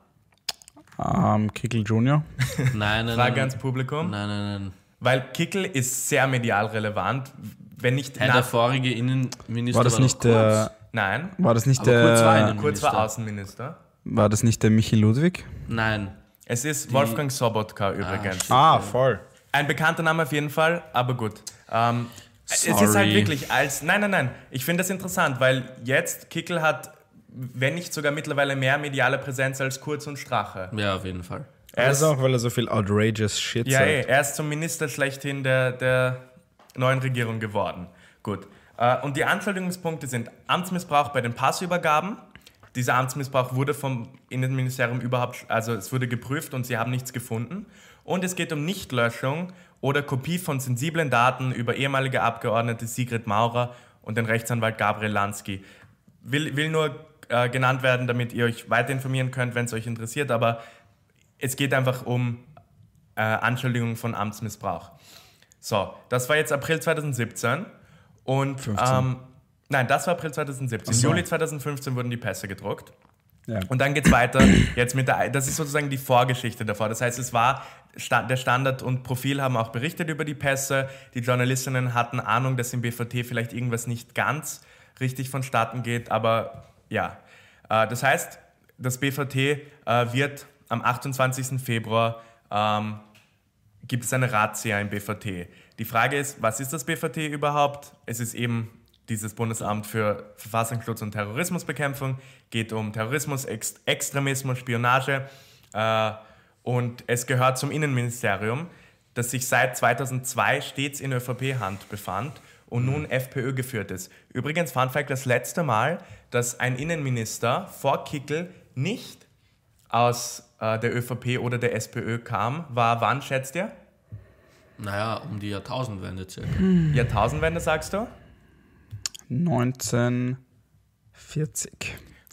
Speaker 1: Ähm, Kickel Junior.
Speaker 2: Nein, nein,
Speaker 3: Frage
Speaker 2: nein.
Speaker 3: ans Publikum.
Speaker 2: Nein, nein, nein.
Speaker 3: Weil Kickel ist sehr medial relevant, wenn nicht
Speaker 2: Hey,
Speaker 3: nach-
Speaker 2: der vorige Innenminister
Speaker 1: War das
Speaker 2: doch
Speaker 1: nicht
Speaker 2: kurz.
Speaker 1: der,
Speaker 3: Nein,
Speaker 1: war das nicht
Speaker 2: Aber kurz war
Speaker 1: der,
Speaker 3: kurz war
Speaker 2: Minister.
Speaker 3: Außenminister.
Speaker 1: war das nicht der Michi Ludwig?
Speaker 2: Nein.
Speaker 3: Es ist Wolfgang Sobotka übrigens.
Speaker 1: Ah, voll.
Speaker 3: Ein bekannter Name auf jeden Fall, aber gut. Ähm, es ist halt wirklich als. Nein, nein, nein. Ich finde das interessant, weil jetzt Kickel hat, wenn nicht sogar mittlerweile mehr mediale Präsenz als Kurz und Strache.
Speaker 2: Ja, auf jeden Fall.
Speaker 3: Er
Speaker 1: Das
Speaker 3: ist,
Speaker 1: auch, weil er so viel outrageous Shit
Speaker 3: ja,
Speaker 1: sagt.
Speaker 3: eh, er ist zum Minister schlechthin der, der neuen Regierung geworden. Gut. Äh, Und die Anschuldigungspunkte sind Amtsmissbrauch bei den Passübergaben. Dieser Amtsmissbrauch wurde vom Innenministerium überhaupt, also es wurde geprüft und sie haben nichts gefunden. Und es geht um Nichtlöschung oder Kopie von sensiblen Daten über ehemalige Abgeordnete Sigrid Maurer und den Rechtsanwalt Gabriel Lansky. Will, will nur äh, genannt werden, damit ihr euch weiter informieren könnt, wenn es euch interessiert, aber es geht einfach um äh, Anschuldigungen von Amtsmissbrauch. So, das war jetzt April 2017 und
Speaker 1: 15.
Speaker 3: ähm, nein, das war April 2017.
Speaker 1: Ach so.
Speaker 3: Juli 2015 wurden die Pässe gedruckt.
Speaker 1: Ja.
Speaker 3: Und dann geht es weiter jetzt mit der, das ist sozusagen die Vorgeschichte davor. Das heißt, es war, der Standard und Profil haben auch berichtet über die Pässe. Die Journalistinnen hatten Ahnung, dass im BVT vielleicht irgendwas nicht ganz richtig vonstatten geht, aber ja. Äh, das heißt, das BVT äh, wird am 28. Februar ähm, gibt es eine Razzia im BVT. Die Frage ist, was ist das BVT überhaupt? Es ist eben dieses Bundesamt für Verfassungsschutz und Terrorismusbekämpfung, geht um Terrorismus, Ex Extremismus, Spionage äh, und es gehört zum Innenministerium, das sich seit 2002 stets in ÖVP-Hand befand und nun FPÖ geführt ist. Übrigens, Fun Fact, das letzte Mal, dass ein Innenminister vor Kickel nicht aus äh, der ÖVP oder der SPÖ kam, war wann, schätzt ihr?
Speaker 2: Naja, um die Jahrtausendwende circa.
Speaker 3: Jahrtausendwende, sagst du?
Speaker 1: 1940.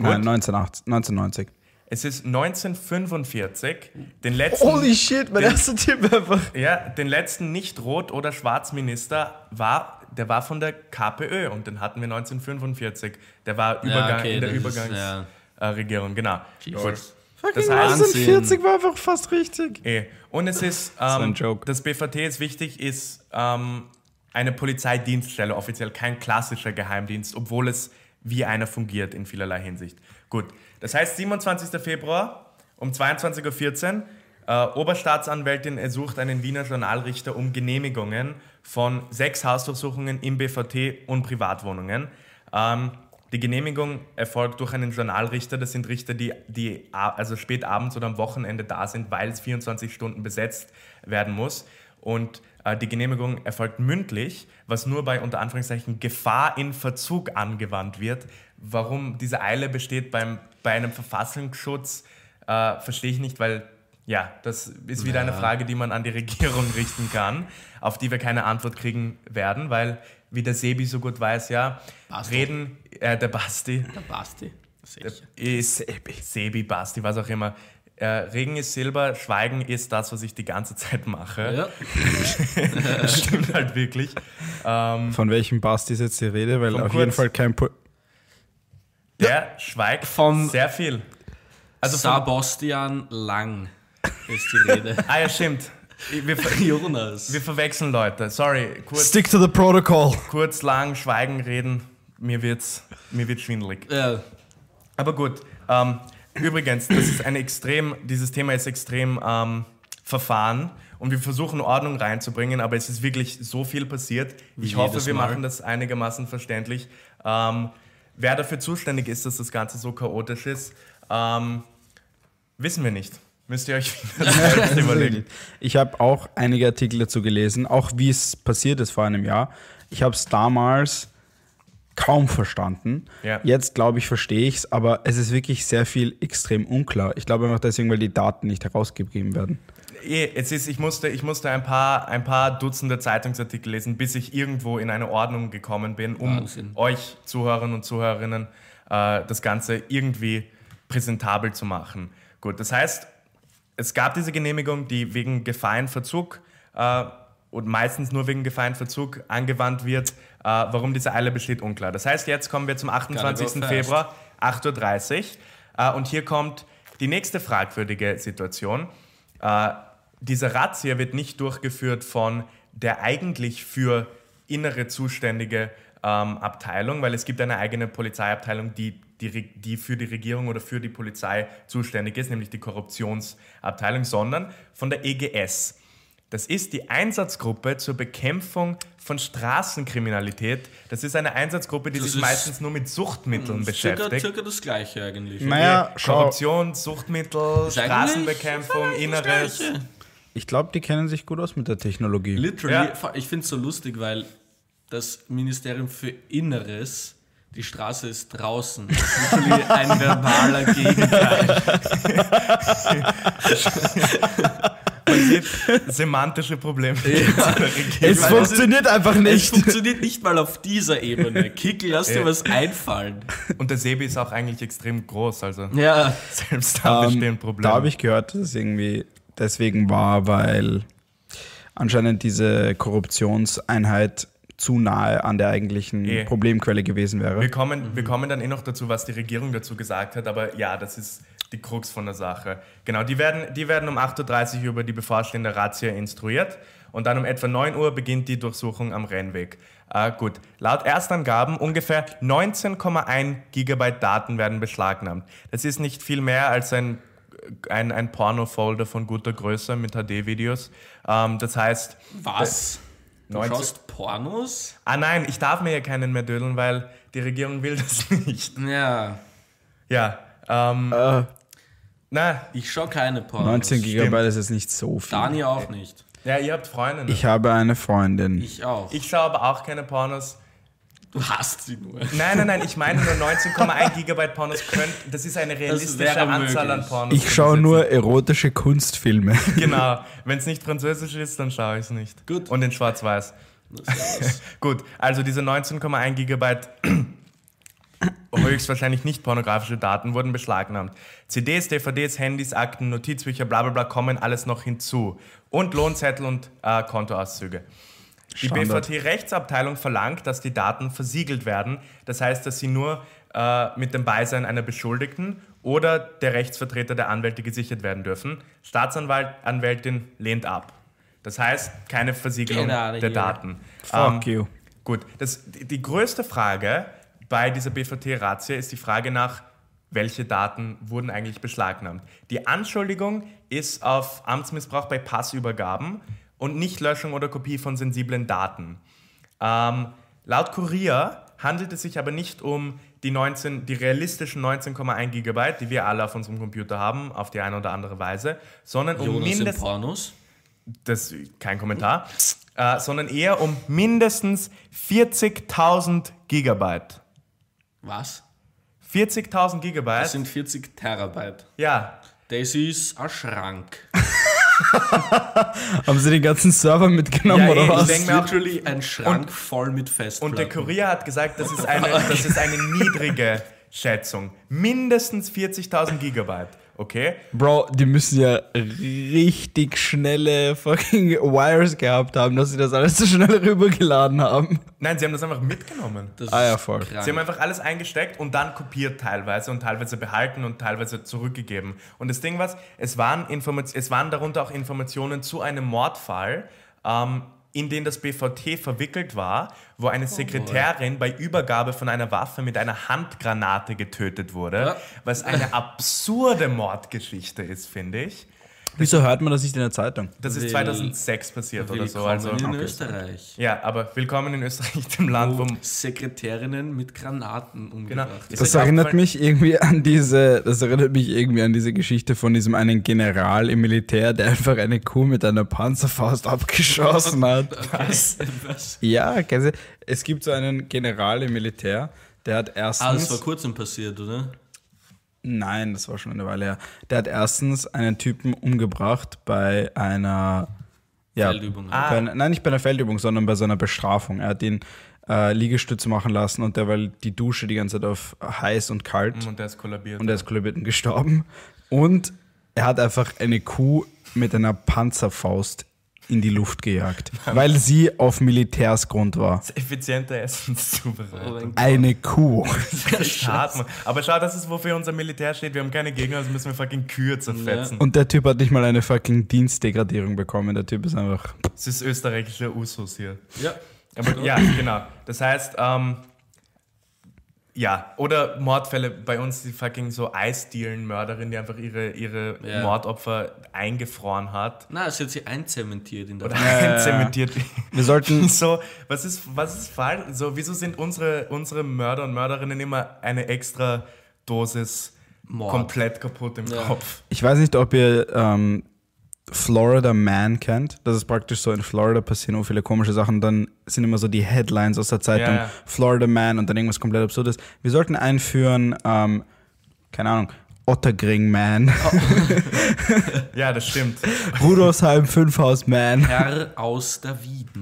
Speaker 1: Nein, 1980, 1990.
Speaker 3: Es ist 1945, den letzten,
Speaker 1: Holy shit, mein
Speaker 3: Den-
Speaker 1: erster Tipp einfach.
Speaker 3: ja, den letzten nicht Rot- oder Schwarzminister war, der war von der KPÖ und den hatten wir 1945. Der war Übergang,
Speaker 2: okay,
Speaker 3: in der
Speaker 2: das ist-
Speaker 3: Übergangsregierung,
Speaker 2: ja.
Speaker 3: Regierung, genau.
Speaker 2: Jesus.
Speaker 3: Gut.
Speaker 1: Fucking
Speaker 3: Das heißt-
Speaker 1: 1940 war einfach fast richtig.
Speaker 3: Eh. Und es ist,
Speaker 1: ist ein
Speaker 3: ähm,
Speaker 1: Joke.
Speaker 3: das BVT ist wichtig, ist ähm, eine Polizeidienststelle, offiziell kein klassischer Geheimdienst, obwohl es wie einer fungiert in vielerlei Hinsicht. Gut, das heißt 27. Februar um 22.14 Uhr, äh, Oberstaatsanwältin ersucht einen Wiener Journalrichter um Genehmigungen von sechs Hausdurchsuchungen im BVT und Privatwohnungen. Ähm, Die Genehmigung erfolgt durch einen Journalrichter. Das sind Richter, die, die also spät abends oder am Wochenende da sind, weil es 24 Stunden besetzt werden muss. Und äh, die Genehmigung erfolgt mündlich, was nur bei unter Anführungszeichen Gefahr in Verzug angewandt wird. Warum diese Eile besteht beim, bei einem Verfassungsschutz, äh, verstehe ich nicht, weil ja, das ist wieder eine Frage, die man an die Regierung richten kann, auf die wir keine Antwort kriegen werden, weil, wie der Sebi so gut weiß, ja,
Speaker 2: Basti.
Speaker 3: reden, äh, der Basti,
Speaker 2: Der Basti. Sicher.
Speaker 3: ist Sebi. Sebi, Basti, was auch immer. Äh, Regen ist Silber, Schweigen ist das, was ich die ganze Zeit mache.
Speaker 2: Ja.
Speaker 3: Das stimmt halt wirklich. Ähm,
Speaker 1: Von welchem Basti ist jetzt die Rede? Weil
Speaker 3: Von
Speaker 1: auf jeden. Fall kein. Po
Speaker 3: der schweigt
Speaker 2: Vom-
Speaker 3: sehr viel. Also von,
Speaker 2: Sabastian Lang ist die Rede.
Speaker 3: ah ja, stimmt. Wir, ver-
Speaker 2: Jonas.
Speaker 3: wir verwechseln Leute. Sorry, kurz,
Speaker 1: Stick to the protocol.
Speaker 3: kurz lang, schweigen, reden. Mir wird's, mir wird schwindelig.
Speaker 2: Ja.
Speaker 3: Aber gut. Ähm, übrigens, das ist ein extrem, dieses Thema ist extrem ähm, verfahren und wir versuchen Ordnung reinzubringen, aber es ist wirklich so viel passiert. Ich
Speaker 2: Wie
Speaker 3: hoffe, wir
Speaker 2: Mal.
Speaker 3: machen das einigermaßen verständlich. Ähm, wer dafür zuständig ist, dass das Ganze so chaotisch ist, ähm, wissen wir nicht. Müsst ihr euch überlegen.
Speaker 1: Ich habe auch einige Artikel dazu gelesen, auch wie es passiert ist vor einem Jahr. Ich habe es damals kaum verstanden.
Speaker 3: Ja.
Speaker 1: Jetzt glaube ich, verstehe ich es, aber es ist wirklich sehr viel extrem unklar. Ich glaube einfach deswegen, weil die Daten nicht herausgegeben werden.
Speaker 3: Eh, es ist, ich musste, ich musste ein, paar, ein paar Dutzende Zeitungsartikel lesen, bis ich irgendwo in eine Ordnung gekommen bin, um
Speaker 2: Wahnsinn.
Speaker 3: euch Zuhörern und Zuhörerinnen äh, das Ganze irgendwie präsentabel zu machen. Gut, das heißt, es gab diese Genehmigung, die wegen Gefahrenverzug äh, und meistens nur wegen Gefahrenverzug angewandt wird. Äh, warum diese Eile besteht, unklar. Das heißt, jetzt kommen wir zum 28.
Speaker 2: fast.
Speaker 3: Februar, 8.30 Uhr. Äh, und hier kommt die nächste fragwürdige Situation. Äh, diese Razzia wird nicht durchgeführt von der eigentlich für Innere zuständige ähm, Abteilung, weil es gibt eine eigene Polizeiabteilung, die, die, die für die Regierung oder für die Polizei zuständig ist, nämlich die Korruptionsabteilung, sondern von der EGS. Das ist die Einsatzgruppe zur Bekämpfung von Straßenkriminalität. Das ist eine Einsatzgruppe, die
Speaker 2: Das
Speaker 3: sich
Speaker 2: ist-
Speaker 3: meistens nur mit Suchtmitteln
Speaker 2: Circa,
Speaker 3: beschäftigt.
Speaker 2: circa das gleiche eigentlich.
Speaker 1: Naja, schau,
Speaker 3: Korruption, Suchtmittel,
Speaker 2: Ist
Speaker 3: Straßenbekämpfung, Inneres.
Speaker 1: Ich glaube, die kennen sich gut aus mit der Technologie.
Speaker 2: Literally,
Speaker 3: Ja.
Speaker 2: ich finde es so lustig, weil das Ministerium für Inneres, die Straße ist draußen. Ein verbaler Gegenteil.
Speaker 3: Man sieht semantische Probleme.
Speaker 1: Es
Speaker 2: meine,
Speaker 1: funktioniert einfach
Speaker 2: Es
Speaker 1: nicht.
Speaker 2: funktioniert nicht mal auf dieser Ebene. Kickel, lass dir
Speaker 3: Ja.
Speaker 2: was einfallen.
Speaker 3: Und der Sebi ist auch eigentlich extrem groß, also
Speaker 2: Ja,
Speaker 3: selbst da bestehen
Speaker 1: Ähm,
Speaker 3: Probleme.
Speaker 1: da habe ich gehört, dass es irgendwie deswegen war, weil anscheinend diese Korruptionseinheit zu nahe an der eigentlichen
Speaker 3: Eh.
Speaker 1: Problemquelle gewesen wäre.
Speaker 3: wir, kommen, wir kommen dann eh noch dazu, was die Regierung dazu gesagt hat, aber ja, das ist die Krux von der Sache. Genau, die werden, die werden um 8.30 Uhr über die bevorstehende Razzia instruiert und dann um etwa 9 Uhr beginnt die Durchsuchung am Rennweg. Äh, gut, laut Erstangaben ungefähr 19,1 Gigabyte Daten werden beschlagnahmt. Das ist nicht viel mehr als ein, ein, ein Porno-Folder von guter Größe mit HD-Videos. Ähm, das heißt,
Speaker 2: was? Du
Speaker 3: 90
Speaker 2: schaust Pornos?
Speaker 3: ah nein, ich darf mir ja keinen mehr dödeln, weil die Regierung will das nicht.
Speaker 2: Ja,
Speaker 3: Ja, ähm,
Speaker 1: Äh,
Speaker 3: na,
Speaker 2: ich schaue keine Pornos.
Speaker 1: 19 Gigabyte ist jetzt nicht so viel.
Speaker 2: Dani auch nicht.
Speaker 3: ja, ihr habt Freunde. ne?
Speaker 1: Ich habe eine Freundin.
Speaker 2: Ich auch.
Speaker 3: Ich schaue aber auch keine Pornos.
Speaker 2: du hast sie nur.
Speaker 3: Nein, nein, nein, ich meine nur 19,1 Gigabyte Pornos könnt, das ist eine realistische Anzahl an
Speaker 2: möglich.
Speaker 3: Pornos.
Speaker 1: Ich schaue nur erotische Kunstfilme.
Speaker 3: Genau, wenn es nicht französisch ist, dann schaue ich es nicht.
Speaker 2: Gut.
Speaker 3: Und in schwarz-weiß. Gut, also diese 19,1 Gigabyte höchstwahrscheinlich nicht pornografische Daten wurden beschlagnahmt. CDs, DVDs, Handys, Akten, Notizbücher, bla bla bla kommen alles noch hinzu. Und Lohnzettel und äh, Kontoauszüge. Die. BVT-Rechtsabteilung verlangt, dass die Daten versiegelt werden. Das heißt, dass sie nur äh, mit dem Beisein einer Beschuldigten oder der Rechtsvertreter der Anwälte gesichert werden dürfen. Staatsanwalt, Anwältin lehnt ab. Das heißt, keine Versiegelung
Speaker 2: outta
Speaker 3: der. Daten.
Speaker 1: Fuck you.
Speaker 3: Gut, das, die, größte Frage bei dieser BVT-Razzia ist die Frage nach, welche Daten wurden eigentlich beschlagnahmt. Die Anschuldigung ist auf Amtsmissbrauch bei Passübergaben und nicht Löschung oder Kopie von sensiblen Daten. Ähm, laut Kurier handelt es sich aber nicht um die, 19, die realistischen 19,1 Gigabyte, die wir alle auf unserem Computer haben, auf die eine oder andere Weise, sondern um
Speaker 2: Jonas in
Speaker 3: mindestens. Das kein Kommentar, äh, sondern eher um mindestens 40.000 Gigabyte.
Speaker 2: Was?
Speaker 3: 40.000 Gigabyte.
Speaker 2: Das sind 40 Terabyte.
Speaker 3: ja,
Speaker 2: Das ist ein Schrank.
Speaker 1: Haben sie den ganzen Server mitgenommen
Speaker 3: Ja,
Speaker 1: oder
Speaker 3: eh, ich
Speaker 1: was?
Speaker 3: denk mir auch-
Speaker 2: literally ein Schrank voll mit Festplatten.
Speaker 3: und der Kurier hat gesagt, das ist eine, das ist eine niedrige Schätzung. Mindestens 40.000 Gigabyte. Okay?
Speaker 1: Bro, die müssen ja richtig schnelle fucking Wires gehabt haben, dass sie das alles so schnell rübergeladen haben.
Speaker 3: Nein, sie haben das einfach mitgenommen.
Speaker 2: Das
Speaker 1: Ah ja,
Speaker 2: ist
Speaker 1: voll.
Speaker 2: krank.
Speaker 3: Sie haben einfach alles eingesteckt und dann kopiert teilweise und teilweise behalten und teilweise zurückgegeben. Und das Ding war, es waren, Informat es waren darunter auch Informationen zu einem Mordfall, ähm, in den das BVT verwickelt war, wo eine Sekretärin bei Übergabe von einer Waffe mit einer Handgranate getötet wurde, was eine absurde Mordgeschichte ist, finde ich.
Speaker 1: Wieso hört man das nicht in der Zeitung?
Speaker 3: Das ist
Speaker 2: Will-
Speaker 3: 2006 passiert oder so.
Speaker 2: Willkommen
Speaker 3: Also,
Speaker 2: in. Österreich.
Speaker 3: Ja, aber willkommen in Österreich, dem Land, wo
Speaker 2: Sekretärinnen mit Granaten
Speaker 3: Genau.
Speaker 2: umgebracht
Speaker 3: Ist
Speaker 1: Das erinnert mich irgendwie an diese, das erinnert mich irgendwie an diese Geschichte von diesem einen General im Militär, der einfach eine Kuh mit einer Panzerfaust abgeschossen hat.
Speaker 2: Was? Was?
Speaker 1: Ja, kennst du? es gibt so einen General im Militär, der hat
Speaker 2: Ah, das
Speaker 1: erstens.
Speaker 2: war kurzem passiert, oder?
Speaker 1: Nein, das war schon eine Weile her. Der hat erstens einen Typen umgebracht bei einer ja,
Speaker 2: Feldübung.
Speaker 1: Bei einer, nein, nicht bei einer Feldübung, sondern bei so einer Bestrafung. Er hat ihn äh, Liegestütze machen lassen und der war die Dusche die ganze Zeit auf heiß und kalt
Speaker 3: Und der ist kollabiert.
Speaker 1: und er ist kollabiert und gestorben. Und er hat einfach eine Kuh mit einer Panzerfaust in die Luft gejagt, weil sie auf Militärsgrund war.
Speaker 3: effiziente
Speaker 2: Oh
Speaker 3: Essenszubereitung.
Speaker 2: mein
Speaker 1: Eine Kuh.
Speaker 3: Schade, Mann. Aber schau, das ist, wofür unser Militär steht. Wir haben keine Gegner, also müssen wir fucking Kühe zerfetzen.
Speaker 1: Und der Typ hat nicht mal eine fucking Dienstdegradierung bekommen. Der Typ ist einfach.
Speaker 3: Das ist österreichischer Usus hier.
Speaker 2: Ja.
Speaker 3: Aber ja, genau. Das heißt, ähm, ja, oder Mordfälle bei uns, die fucking so Eisdielen-Mörderin, die einfach ihre, ihre
Speaker 2: Ja.
Speaker 3: Mordopfer eingefroren hat.
Speaker 2: Na, es hat sie einzementiert in der
Speaker 3: Oder
Speaker 2: Wand.
Speaker 3: zementiert.
Speaker 1: Wir sollten.
Speaker 3: So, was ist, was ist falsch? So, wieso sind unsere, unsere Mörder und Mörderinnen immer eine extra Dosis
Speaker 2: Mord.
Speaker 3: komplett kaputt im
Speaker 2: Ja.
Speaker 3: Kopf?
Speaker 1: Ich weiß nicht, ob ihr ähm, Florida Man kennt. Das ist praktisch so, in Florida passieren auch viele komische Sachen. Dann sind immer so die Headlines aus der Zeitung,
Speaker 3: ja.
Speaker 1: Florida Man und dann irgendwas komplett Absurdes. Wir sollten einführen, ähm, keine Ahnung, Ottergring Man,
Speaker 3: Ja, das stimmt.
Speaker 1: Rudolfsheim Fünfhaus Man.
Speaker 2: Herr aus der Wieden.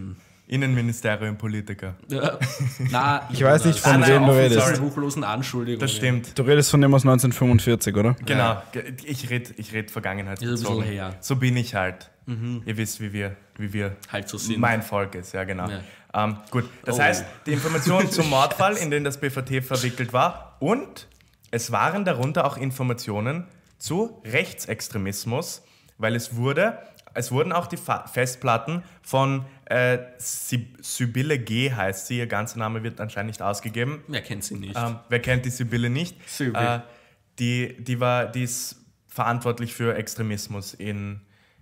Speaker 3: Innenministerium Politiker.
Speaker 2: Ja.
Speaker 1: Ich weiß nicht, von wem du redest.
Speaker 3: sorry.
Speaker 2: hochlosen Anschuldigungen.
Speaker 3: Das stimmt.
Speaker 1: Du redest von dem aus 1945, oder?
Speaker 3: Genau. Ge- Ich rede ich red Vergangenheit.
Speaker 2: Ist ein bisschen her.
Speaker 3: So bin ich halt. Ihr wisst, wie wir, wie wir
Speaker 2: Halt so sind.
Speaker 3: mein Volk ist, ja genau.
Speaker 2: Ja.
Speaker 3: Ähm, gut, das
Speaker 2: Oh.
Speaker 3: heißt, die Informationen zum Mordfall, in den das BVT verwickelt war und es waren darunter auch Informationen zu Rechtsextremismus, weil es wurde, es wurden auch die Fa Festplatten von äh, Sib- Sibylle G. heißt sie, ihr ganzer Name wird anscheinend nicht ausgegeben.
Speaker 2: Wer kennt sie nicht?
Speaker 3: Ähm, wer kennt die Sibylle nicht?
Speaker 2: Sibylle.
Speaker 3: Äh, die, die, war, die ist verantwortlich für Extremismus in,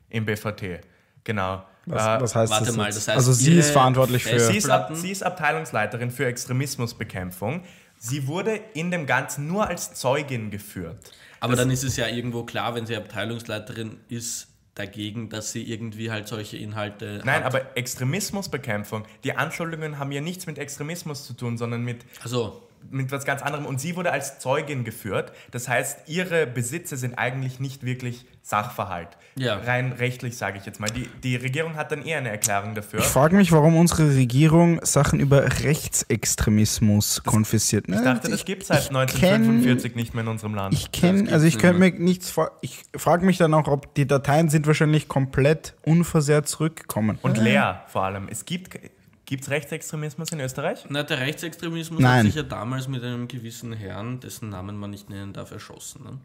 Speaker 3: im BVT. Genau.
Speaker 1: Was,
Speaker 3: Äh,
Speaker 1: was heißt
Speaker 2: warte
Speaker 1: das?
Speaker 2: mal, das heißt,
Speaker 1: also sie ist verantwortlich für.
Speaker 3: Sie ist, ab, sie ist Abteilungsleiterin für Extremismusbekämpfung. Sie wurde in dem Ganzen nur als Zeugin geführt.
Speaker 2: Aber dann ist es ja irgendwo klar, wenn sie Abteilungsleiterin ist, dagegen, dass sie irgendwie halt solche Inhalte.
Speaker 3: Nein,
Speaker 2: hat.
Speaker 3: aber Extremismusbekämpfung, die Anschuldigungen haben ja nichts mit Extremismus zu tun, sondern mit,
Speaker 2: Also,
Speaker 3: mit was ganz anderem. Und sie wurde als Zeugin geführt. Das heißt, ihre Besitze sind eigentlich nicht wirklich Sachverhalt.
Speaker 2: Ja.
Speaker 3: Rein rechtlich, sage ich jetzt mal. Die, die Regierung hat dann eher eine Erklärung dafür.
Speaker 1: Ich frage mich, warum unsere Regierung Sachen über Rechtsextremismus konfisziert.
Speaker 3: Ich dachte, das gibt es seit
Speaker 1: kenn-
Speaker 3: 1945 nicht mehr in unserem Land.
Speaker 1: Ich kenne, also ich könnte mir nichts vor. Ich frage mich dann auch, ob die Dateien sind wahrscheinlich komplett unversehrt zurückgekommen.
Speaker 3: Und leer vor allem. Es gibt gibt's Rechtsextremismus in Österreich?
Speaker 2: na, der Rechtsextremismus
Speaker 1: Nein.
Speaker 2: hat sich ja damals mit einem gewissen Herrn, dessen Namen man nicht nennen darf, erschossen. Ne?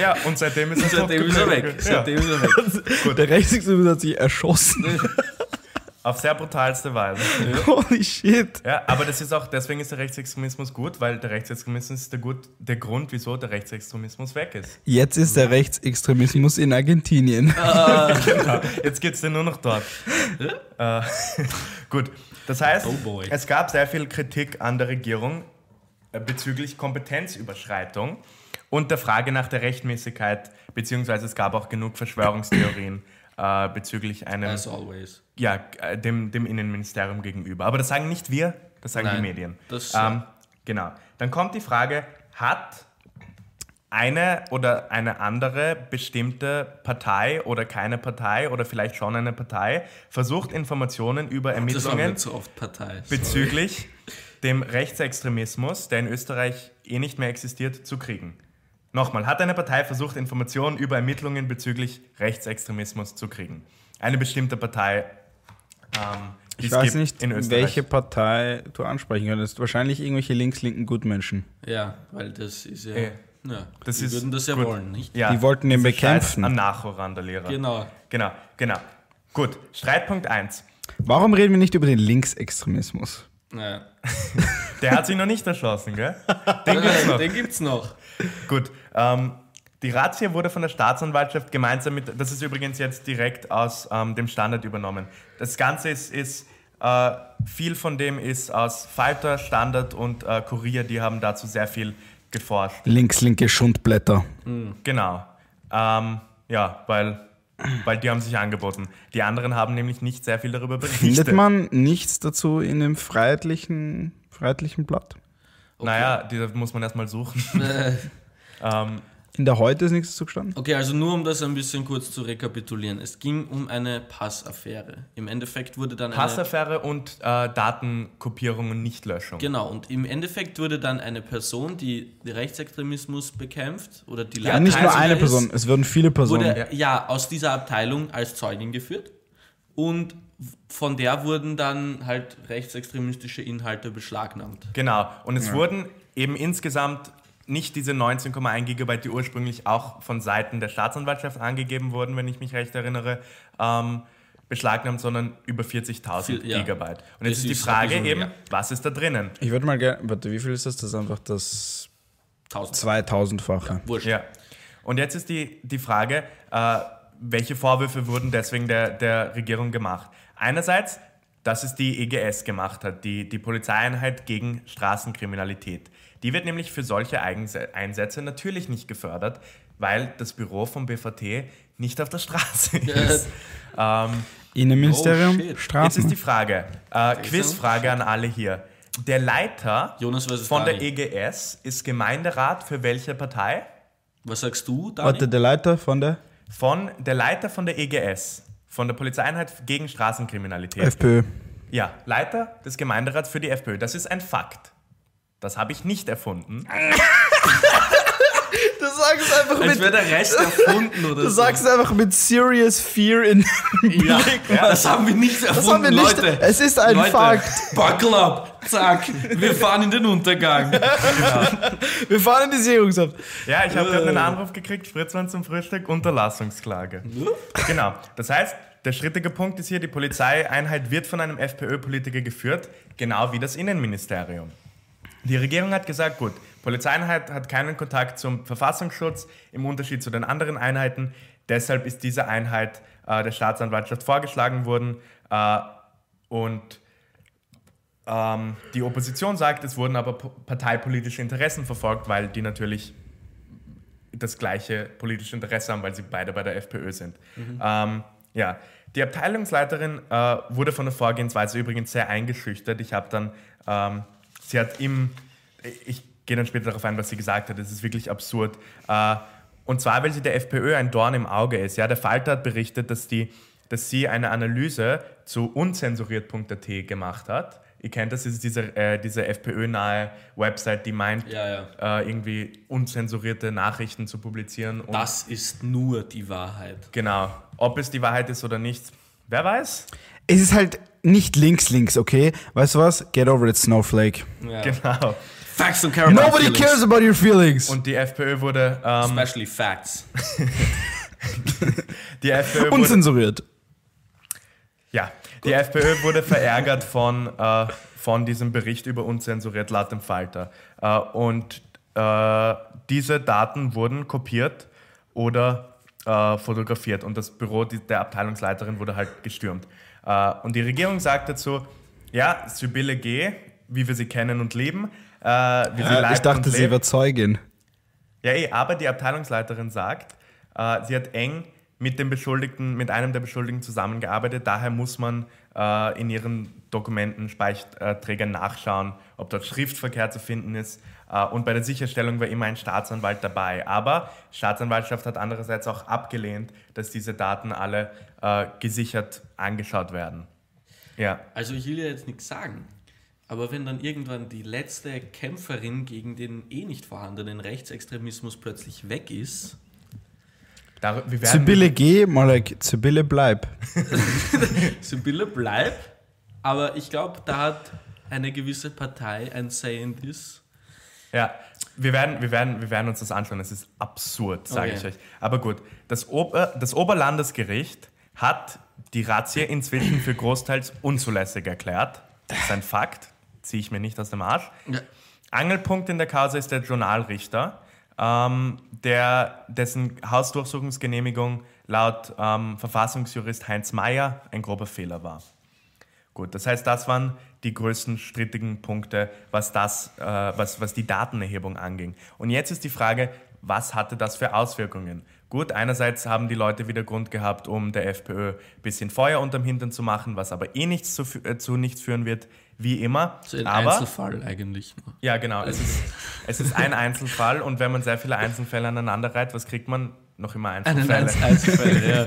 Speaker 3: Ja, und seitdem ist er,
Speaker 2: Seitdem ist er weg.
Speaker 3: Ja.
Speaker 2: Seitdem ist er weg.
Speaker 1: Der Rechtsextremist hat sich erschossen.
Speaker 3: Auf sehr brutalste Weise.
Speaker 1: Holy shit.
Speaker 3: Ja, aber das ist auch, deswegen ist der Rechtsextremismus gut, weil der Rechtsextremismus ist der, gut, der Grund, wieso der Rechtsextremismus weg ist.
Speaker 1: Jetzt ist der Rechtsextremismus in Argentinien.
Speaker 3: genau. Jetzt geht es nur noch dort. äh, gut, das heißt,
Speaker 2: Oh boy.
Speaker 3: es gab sehr viel Kritik an der Regierung äh, bezüglich Kompetenzüberschreitung und der Frage nach der Rechtmäßigkeit, beziehungsweise es gab auch genug Verschwörungstheorien äh, bezüglich einem,
Speaker 2: As always.
Speaker 3: ja, äh, dem, dem Innenministerium gegenüber. Aber das sagen nicht wir, das sagen die
Speaker 2: Nein,
Speaker 3: Medien.
Speaker 2: das-
Speaker 3: ähm, genau. Dann kommt die Frage, hat eine oder eine andere bestimmte Partei oder keine Partei oder vielleicht schon eine Partei versucht Informationen über Ermittlungen
Speaker 2: so Partei.
Speaker 3: bezüglich dem Rechtsextremismus, der in Österreich eh nicht mehr existiert, zu kriegen. Nochmal, hat eine Partei versucht, Informationen über Ermittlungen bezüglich Rechtsextremismus zu kriegen? Eine bestimmte Partei, ähm,
Speaker 1: Ich weiß
Speaker 3: gibt
Speaker 1: nicht,
Speaker 3: in Österreich.
Speaker 1: welche Partei du ansprechen könntest. Wahrscheinlich irgendwelche links-linken Gutmenschen.
Speaker 2: Ja, weil das ist ja.
Speaker 3: Eh.
Speaker 2: ja
Speaker 3: Das
Speaker 2: die
Speaker 3: ist
Speaker 2: würden das ja
Speaker 3: gut.
Speaker 2: wollen, nicht?
Speaker 3: Ja,
Speaker 1: Die wollten den bekämpfen.
Speaker 3: Scheiß Anarcho-Randalierer.
Speaker 2: Genau.
Speaker 3: Genau, genau. Gut, Streitpunkt 1.
Speaker 1: Warum reden wir nicht über den Linksextremismus?
Speaker 2: Ja.
Speaker 3: Der hat sich noch nicht erschossen, gell? Den gibt's noch.
Speaker 2: Den gibt's noch.
Speaker 3: Gut, ähm, die Razzia wurde von der Staatsanwaltschaft gemeinsam mit, das ist übrigens jetzt direkt aus ähm, dem Standard übernommen. Das Ganze ist, ist äh, viel von dem ist aus Falter, Standard und äh, Kurier, die haben dazu sehr viel geforscht.
Speaker 1: Links-linke Schundblätter.
Speaker 3: Genau. Ähm, ja, weil, weil die haben sich angeboten. Die anderen haben nämlich nicht sehr viel darüber berichtet.
Speaker 1: Findet man nichts dazu in dem freiheitlichen, freiheitlichen Blatt?
Speaker 3: Naja, die muss man erstmal suchen. ähm,
Speaker 1: In der Heute ist nichts dazu gestanden?
Speaker 2: Okay, also nur um das ein bisschen kurz zu rekapitulieren. Es ging um eine Passaffäre. Im Endeffekt wurde dann eine.
Speaker 3: Passaffäre und äh, Datenkopierung und Nichtlöschung.
Speaker 2: Genau, und im Endeffekt wurde dann eine Person, die den Rechtsextremismus bekämpft oder die
Speaker 1: Ja, nicht nur eine
Speaker 2: ist,
Speaker 1: Person, es würden viele Personen.
Speaker 2: wurde ja. aus dieser Abteilung als Zeugin geführt und von der wurden dann halt rechtsextremistische Inhalte beschlagnahmt.
Speaker 3: Genau. Und es wurden eben insgesamt nicht diese 19,1 Gigabyte, die ursprünglich auch von Seiten der Staatsanwaltschaft angegeben wurden, wenn ich mich recht erinnere, ähm, beschlagnahmt, sondern über 40.000
Speaker 2: Viel- ja.
Speaker 3: Gigabyte. Und
Speaker 2: Das
Speaker 3: jetzt ist die
Speaker 2: ist
Speaker 3: Frage
Speaker 2: ein bisschen
Speaker 3: eben,
Speaker 2: mehr.
Speaker 3: was ist da drinnen?
Speaker 1: Ich würde mal gerne. Warte, wie viel ist das? Das ist einfach das
Speaker 2: 1000.
Speaker 1: 2000-fache.
Speaker 2: Wurscht.
Speaker 3: Ja. Und jetzt ist die, die Frage, äh, welche Vorwürfe wurden deswegen der, der Regierung gemacht? Einerseits, dass es die EGS gemacht hat, die, die Polizeieinheit gegen Straßenkriminalität. Die wird nämlich für solche Eigense- Einsätze natürlich nicht gefördert, weil das Büro vom BVT nicht auf der Straße ist. ähm,
Speaker 1: Innenministerium,
Speaker 2: Oh, shit.
Speaker 3: jetzt
Speaker 1: Straßen.
Speaker 3: ist die Frage, äh, Quizfrage an alle hier. Der Leiter von der. EGS ist Gemeinderat für welche Partei?
Speaker 2: Was sagst du, Dani?
Speaker 1: Warte, der Leiter von der
Speaker 3: von der Leiter von der EGS, von der Polizeieinheit gegen Straßenkriminalität.
Speaker 1: FPÖ.
Speaker 3: ja, Leiter des Gemeinderats für die FPÖ. Das ist ein Fakt. Das habe ich nicht erfunden.
Speaker 1: Du sagst einfach
Speaker 2: Als wäre der Rest erfunden oder so.
Speaker 1: einfach mit serious fear in
Speaker 2: ja, das haben wir nicht erfunden,
Speaker 1: haben wir nicht-
Speaker 2: Leute.
Speaker 1: es ist ein
Speaker 2: Leute,
Speaker 1: Fakt.
Speaker 2: Buckle up, zack, wir fahren in den Untergang.
Speaker 1: Wir fahren in die Seerungshaft.
Speaker 3: Ja, ich habe gerade einen Anruf gekriegt, Spritzmann zum Frühstück, Unterlassungsklage. genau. Das heißt, der strittige Punkt ist hier, die Polizeieinheit wird von einem FPÖ-Politiker geführt, genau wie das Innenministerium. Die Regierung hat gesagt, gut, Polizeieinheit hat keinen Kontakt zum Verfassungsschutz im Unterschied zu den anderen Einheiten. Deshalb ist diese Einheit äh, der Staatsanwaltschaft vorgeschlagen worden. Äh, und ähm, die Opposition sagt, es wurden aber po- parteipolitische Interessen verfolgt, weil die natürlich das gleiche politische Interesse haben, weil sie beide bei der FPÖ sind. Ähm, ja, die Abteilungsleiterin äh, wurde von der Vorgehensweise übrigens sehr eingeschüchtert. Ich habe dann, ähm, sie hat im, ich gehe dann später darauf ein, was sie gesagt hat, das ist wirklich absurd. Äh, und zwar, weil sie der FPÖ ein Dorn im Auge ist. Ja, der Falter hat berichtet, dass, die, dass sie eine Analyse zu unzensuriert.at gemacht hat. Ihr kennt das, das ist diese, äh, diese FPÖ-nahe Website, die meint,
Speaker 2: Ja, ja.
Speaker 3: äh, irgendwie unzensurierte Nachrichten zu publizieren. Und
Speaker 2: Das ist nur die Wahrheit.
Speaker 3: Genau. Ob es die Wahrheit ist oder nicht, wer weiß?
Speaker 1: Es ist halt nicht links-links, okay? Weißt du was? Get over it, Snowflake.
Speaker 2: Ja.
Speaker 3: Genau.
Speaker 2: Facts don't care about
Speaker 1: Nobody
Speaker 2: feelings.
Speaker 1: cares about your feelings.
Speaker 3: Und die FPÖ wurde, ähm,
Speaker 2: Especially facts.
Speaker 3: die FPÖ wurde,
Speaker 1: Unzensuriert.
Speaker 3: ja, Die FPÖ wurde verärgert von, äh, von diesem Bericht über unzensuriert laut dem Falter. Äh, und äh, diese Daten wurden kopiert oder äh, fotografiert und das Büro der Abteilungsleiterin wurde halt gestürmt. Äh, und die Regierung sagt dazu, ja, Sibylle G., wie wir sie kennen und lieben, äh, wie sie
Speaker 1: Ja, ich dachte, sie war Zeugin.
Speaker 3: ja, eh, aber die Abteilungsleiterin sagt, äh, sie hat eng mit dem Beschuldigten, mit einem der Beschuldigten zusammengearbeitet. Daher muss man äh, in ihren Dokumenten, Speicherträgern nachschauen, ob dort Schriftverkehr zu finden ist. Äh, und bei der Sicherstellung war immer ein Staatsanwalt dabei. Aber die Staatsanwaltschaft hat andererseits auch abgelehnt, dass diese Daten alle äh, gesichert angeschaut werden. Ja.
Speaker 2: Also ich will ja jetzt nichts sagen. Aber wenn dann irgendwann die letzte Kämpferin gegen den eh nicht vorhandenen Rechtsextremismus plötzlich weg ist,
Speaker 3: werden
Speaker 1: Sibylle geh, Malek, Sibylle bleib.
Speaker 2: Sibylle bleibt. Aber ich glaube, da hat eine gewisse Partei ein Say in this.
Speaker 3: Ja, wir werden, wir, werden, wir werden uns das anschauen. Es ist absurd, sage
Speaker 2: Okay.
Speaker 3: ich euch. Aber gut, das, Ober, das Oberlandesgericht hat die Razzia inzwischen für großteils unzulässig erklärt. Das ist ein Fakt, ziehe ich mir nicht aus dem Arsch.
Speaker 2: Ja.
Speaker 3: Angelpunkt in der Causa ist der Journalrichter, ähm, der, dessen Hausdurchsuchungsgenehmigung laut ähm, Verfassungsjurist Heinz Mayer ein grober Fehler war. Gut, das heißt, das waren die größten strittigen Punkte, was, das, äh, was, was die Datenerhebung anging. Und jetzt ist die Frage, was hatte das für Auswirkungen? Gut, einerseits haben die Leute wieder Grund gehabt, um der FPÖ ein bisschen Feuer unterm Hintern zu machen, was aber eh nichts zu, äh, zu nichts führen wird, wie immer.
Speaker 2: So ein
Speaker 3: aber,
Speaker 2: Einzelfall eigentlich nur.
Speaker 3: ja, genau. Es ist, es ist ein Einzelfall und wenn man sehr viele Einzelfälle aneinander reiht, was kriegt man? Noch immer
Speaker 2: Einen
Speaker 3: Einzelfälle.
Speaker 2: Einz Einzelfall, ja.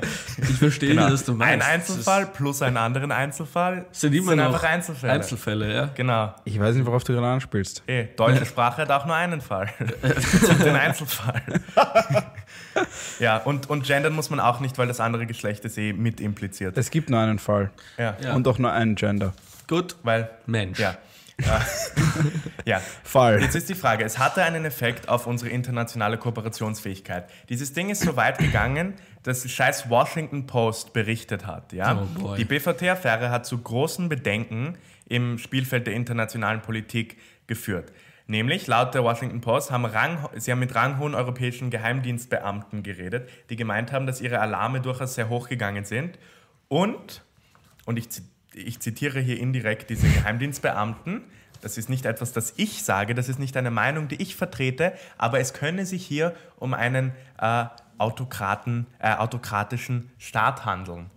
Speaker 2: Ich verstehe,
Speaker 3: Genau.
Speaker 2: dass du meinst.
Speaker 3: Ein Einzelfall plus einen anderen Einzelfall
Speaker 2: Das sind immer noch
Speaker 3: einfach Einzelfälle.
Speaker 2: Einzelfälle, ja.
Speaker 3: Genau.
Speaker 1: Ich weiß nicht, worauf du gerade anspielst.
Speaker 3: Eh, deutsche Sprache hat auch nur einen Fall. Den Einzelfall. ja, und, und gendern muss man auch nicht, weil das andere Geschlecht ist eh mit impliziert.
Speaker 1: Es gibt nur einen Fall.
Speaker 3: Ja,
Speaker 2: Ja.
Speaker 1: Und auch nur einen Gender.
Speaker 2: Gut,
Speaker 3: weil,
Speaker 2: Mensch.
Speaker 3: ja. Ja. ja.
Speaker 1: Fall.
Speaker 3: Jetzt ist die Frage, es hatte einen Effekt auf unsere internationale Kooperationsfähigkeit. Dieses Ding ist so weit gegangen, dass die scheiß Washington Post berichtet hat. Ja?
Speaker 2: Oh
Speaker 3: die BVT-Affäre hat zu großen Bedenken im Spielfeld der internationalen Politik geführt. Nämlich, laut der Washington Post, haben Rang, sie haben mit ranghohen europäischen Geheimdienstbeamten geredet, die gemeint haben, dass ihre Alarme durchaus sehr hoch gegangen sind. Und, und ich, zi- ich zitiere hier indirekt diese Geheimdienstbeamten, das ist nicht etwas, das ich sage, das ist nicht eine Meinung, die ich vertrete, aber es könne sich hier um einen äh, Autokraten, äh, autokratischen Staat handeln.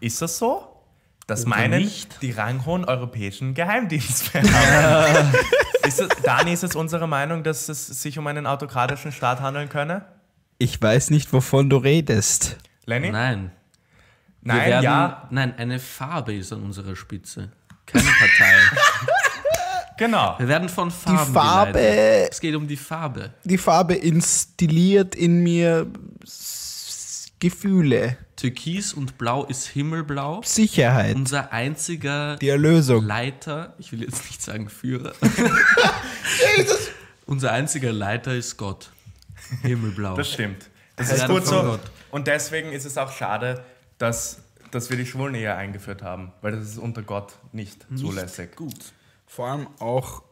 Speaker 3: Ist das so? Das
Speaker 2: Oder
Speaker 3: meinen
Speaker 2: nicht?
Speaker 3: die ranghohen europäischen Geheimdienstbeamten. ist Dani, ist es unsere Meinung, dass es sich um einen autokratischen Staat handeln könne?
Speaker 1: Ich weiß nicht, wovon du redest.
Speaker 3: Lenny?
Speaker 2: Nein. Wir
Speaker 3: Nein,
Speaker 2: werden,
Speaker 3: ja,
Speaker 2: Nein, eine Farbe ist an unserer Spitze. Keine Partei.
Speaker 3: genau.
Speaker 2: Wir werden von Farben
Speaker 1: Farbe-
Speaker 2: geleitet. Es geht um die Farbe.
Speaker 1: Die Farbe instilliert in mir Gefühle,
Speaker 2: Türkis und Blau ist Himmelblau.
Speaker 1: Sicherheit,
Speaker 2: Unser einziger
Speaker 1: die Erlösung.
Speaker 2: Leiter, ich will jetzt nicht sagen Führer. Unser einziger Leiter ist Gott. Himmelblau.
Speaker 3: Das stimmt. Das
Speaker 2: Wir
Speaker 3: ist gut so.
Speaker 2: Gott.
Speaker 3: Und deswegen ist es auch schade, dass, dass wir die Schwulenehe eingeführt haben, weil das ist unter Gott nicht, zulässig.
Speaker 2: Gut.
Speaker 1: Vor allem auch,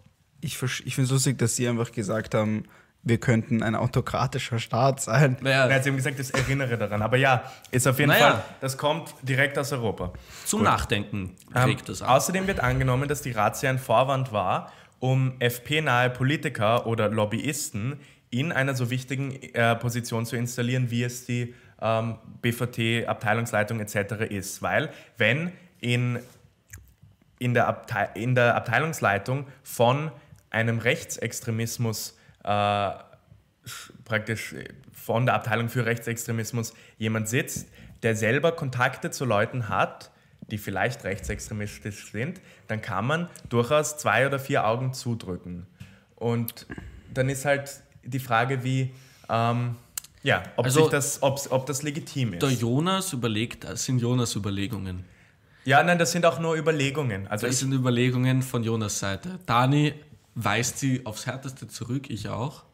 Speaker 1: ich, ich finde es lustig, dass sie einfach gesagt haben, wir könnten ein autokratischer Staat sein.
Speaker 2: Naja,
Speaker 3: Er hat eben gesagt, das erinnere daran. Aber ja, ist auf jeden
Speaker 2: Naja.
Speaker 3: Fall, das kommt direkt aus Europa.
Speaker 2: zum Nachdenken
Speaker 3: Ähm,
Speaker 2: regt das an.
Speaker 3: außerdem wird angenommen, dass die Razzia ein Vorwand war, um FP-nahe Politiker oder Lobbyisten in einer so wichtigen äh, Position zu installieren, wie es die ähm, BVT, Abteilungsleitung etc. ist. Weil wenn in, in, der, Abtei in der Abteilungsleitung von einem Rechtsextremismus äh, sch- praktisch äh, von der Abteilung für Rechtsextremismus jemand sitzt, der selber Kontakte zu Leuten hat, die vielleicht rechtsextremistisch sind, dann kann man durchaus zwei oder vier Augen zudrücken. Und dann ist halt die Frage, wie, ähm, ja, ob,
Speaker 2: Also-
Speaker 3: sich das, ob, ob das legitim ist.
Speaker 2: Der Jonas überlegt, das sind Jonas Überlegungen.
Speaker 3: Ja, nein, das sind auch nur Überlegungen. Also
Speaker 2: Das sind Überlegungen von Jonas Seite. Dani weist sie aufs Härteste zurück, ich auch.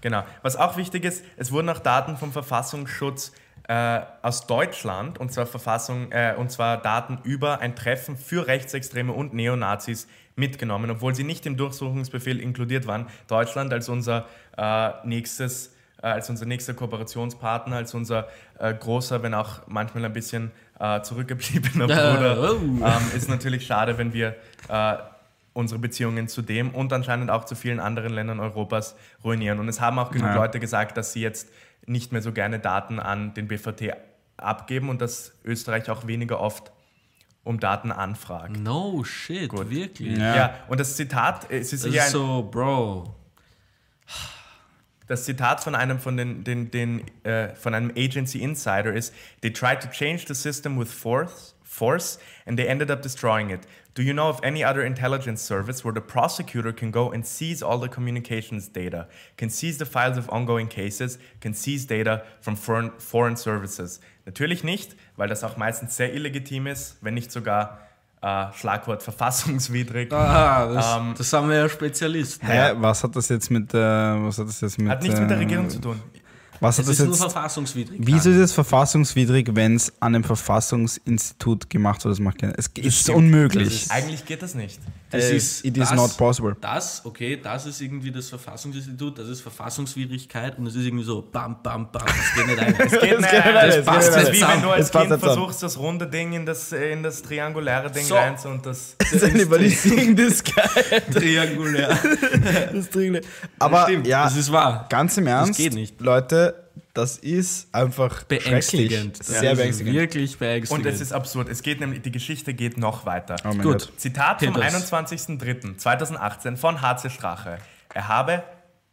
Speaker 3: Genau. Was auch wichtig ist, es wurden auch Daten vom Verfassungsschutz äh, aus Deutschland, und zwar Verfassung, äh, und zwar Daten über ein Treffen für Rechtsextreme und Neonazis mitgenommen, obwohl sie nicht im Durchsuchungsbefehl inkludiert waren. Deutschland als unser äh, nächstes äh, als unser nächster Kooperationspartner, als unser äh, großer, wenn auch manchmal ein bisschen äh, zurückgebliebener Bruder,
Speaker 2: oh.
Speaker 3: ähm, ist natürlich schade, wenn wir äh, unsere Beziehungen zu dem und anscheinend auch zu vielen anderen Ländern Europas ruinieren. Und es haben auch genug
Speaker 1: Ja.
Speaker 3: Leute gesagt, dass sie jetzt nicht mehr so gerne Daten an den BVT abgeben und dass Österreich auch weniger oft um Daten anfragt.
Speaker 2: No shit, wirklich.
Speaker 1: Ja.
Speaker 3: Ja. und das Zitat, es ist
Speaker 2: Das ist so, Bro.
Speaker 3: Das Zitat von einem von den, den, den äh, von einem Agency Insider ist: They tried to change the system with force, force, and they ended up destroying it. Do you know of any other intelligence service where the prosecutor can go and seize all the communications data, can seize the files of ongoing cases, can seize data from foreign, foreign services? Natürlich nicht, weil das auch meistens sehr illegitim ist, wenn nicht sogar äh, Schlagwort verfassungswidrig.
Speaker 2: Ah, das,
Speaker 3: Ähm,
Speaker 2: das haben wir ja Spezialisten.
Speaker 1: Hä, was hat das jetzt mit, äh, was hat das jetzt mit,
Speaker 3: Hat nichts mit der
Speaker 1: äh,
Speaker 3: Regierung zu tun.
Speaker 1: Was
Speaker 2: Das
Speaker 1: das
Speaker 2: ist nur
Speaker 1: jetzt,
Speaker 2: verfassungswidrig.
Speaker 1: wieso ist es verfassungswidrig, wenn es an einem Verfassungsinstitut gemacht wird? Das macht keinen, es ist
Speaker 3: stimmt.
Speaker 1: unmöglich.
Speaker 2: Das ist-
Speaker 3: Eigentlich geht das nicht.
Speaker 2: Das
Speaker 1: Äh,
Speaker 2: ist
Speaker 1: it is
Speaker 2: das,
Speaker 1: not possible.
Speaker 2: Das, okay, das ist irgendwie das Verfassungsinstitut, das ist Verfassungswidrigkeit und es ist irgendwie so bam, bam, bam, das geht nicht ein.
Speaker 3: Es geht nicht.
Speaker 1: geht nicht,
Speaker 3: Das
Speaker 1: es
Speaker 3: passt
Speaker 2: geht
Speaker 3: nicht.
Speaker 2: nicht
Speaker 3: wie wenn du als
Speaker 1: Es
Speaker 3: Kind versuchst, das runde Ding in das, in das trianguläre Ding
Speaker 2: So.
Speaker 3: rein und das.
Speaker 1: Das ist eine Balisierung des
Speaker 2: Triangulär.
Speaker 1: das Triangle. Aber ja,
Speaker 2: das ist wahr.
Speaker 1: ganz im Ernst,
Speaker 2: geht nicht.
Speaker 1: Leute, das ist einfach
Speaker 2: Beängstigend.
Speaker 1: schrecklich.
Speaker 2: Das
Speaker 1: Sehr beängstigend.
Speaker 2: Wirklich beängstigend.
Speaker 3: Und es ist absurd. Es geht nämlich, die Geschichte geht noch weiter.
Speaker 1: Oh
Speaker 2: Gut.
Speaker 1: Gott.
Speaker 3: Zitat vom
Speaker 2: Peters.
Speaker 3: 21.03.2018 von HC Strache. Er habe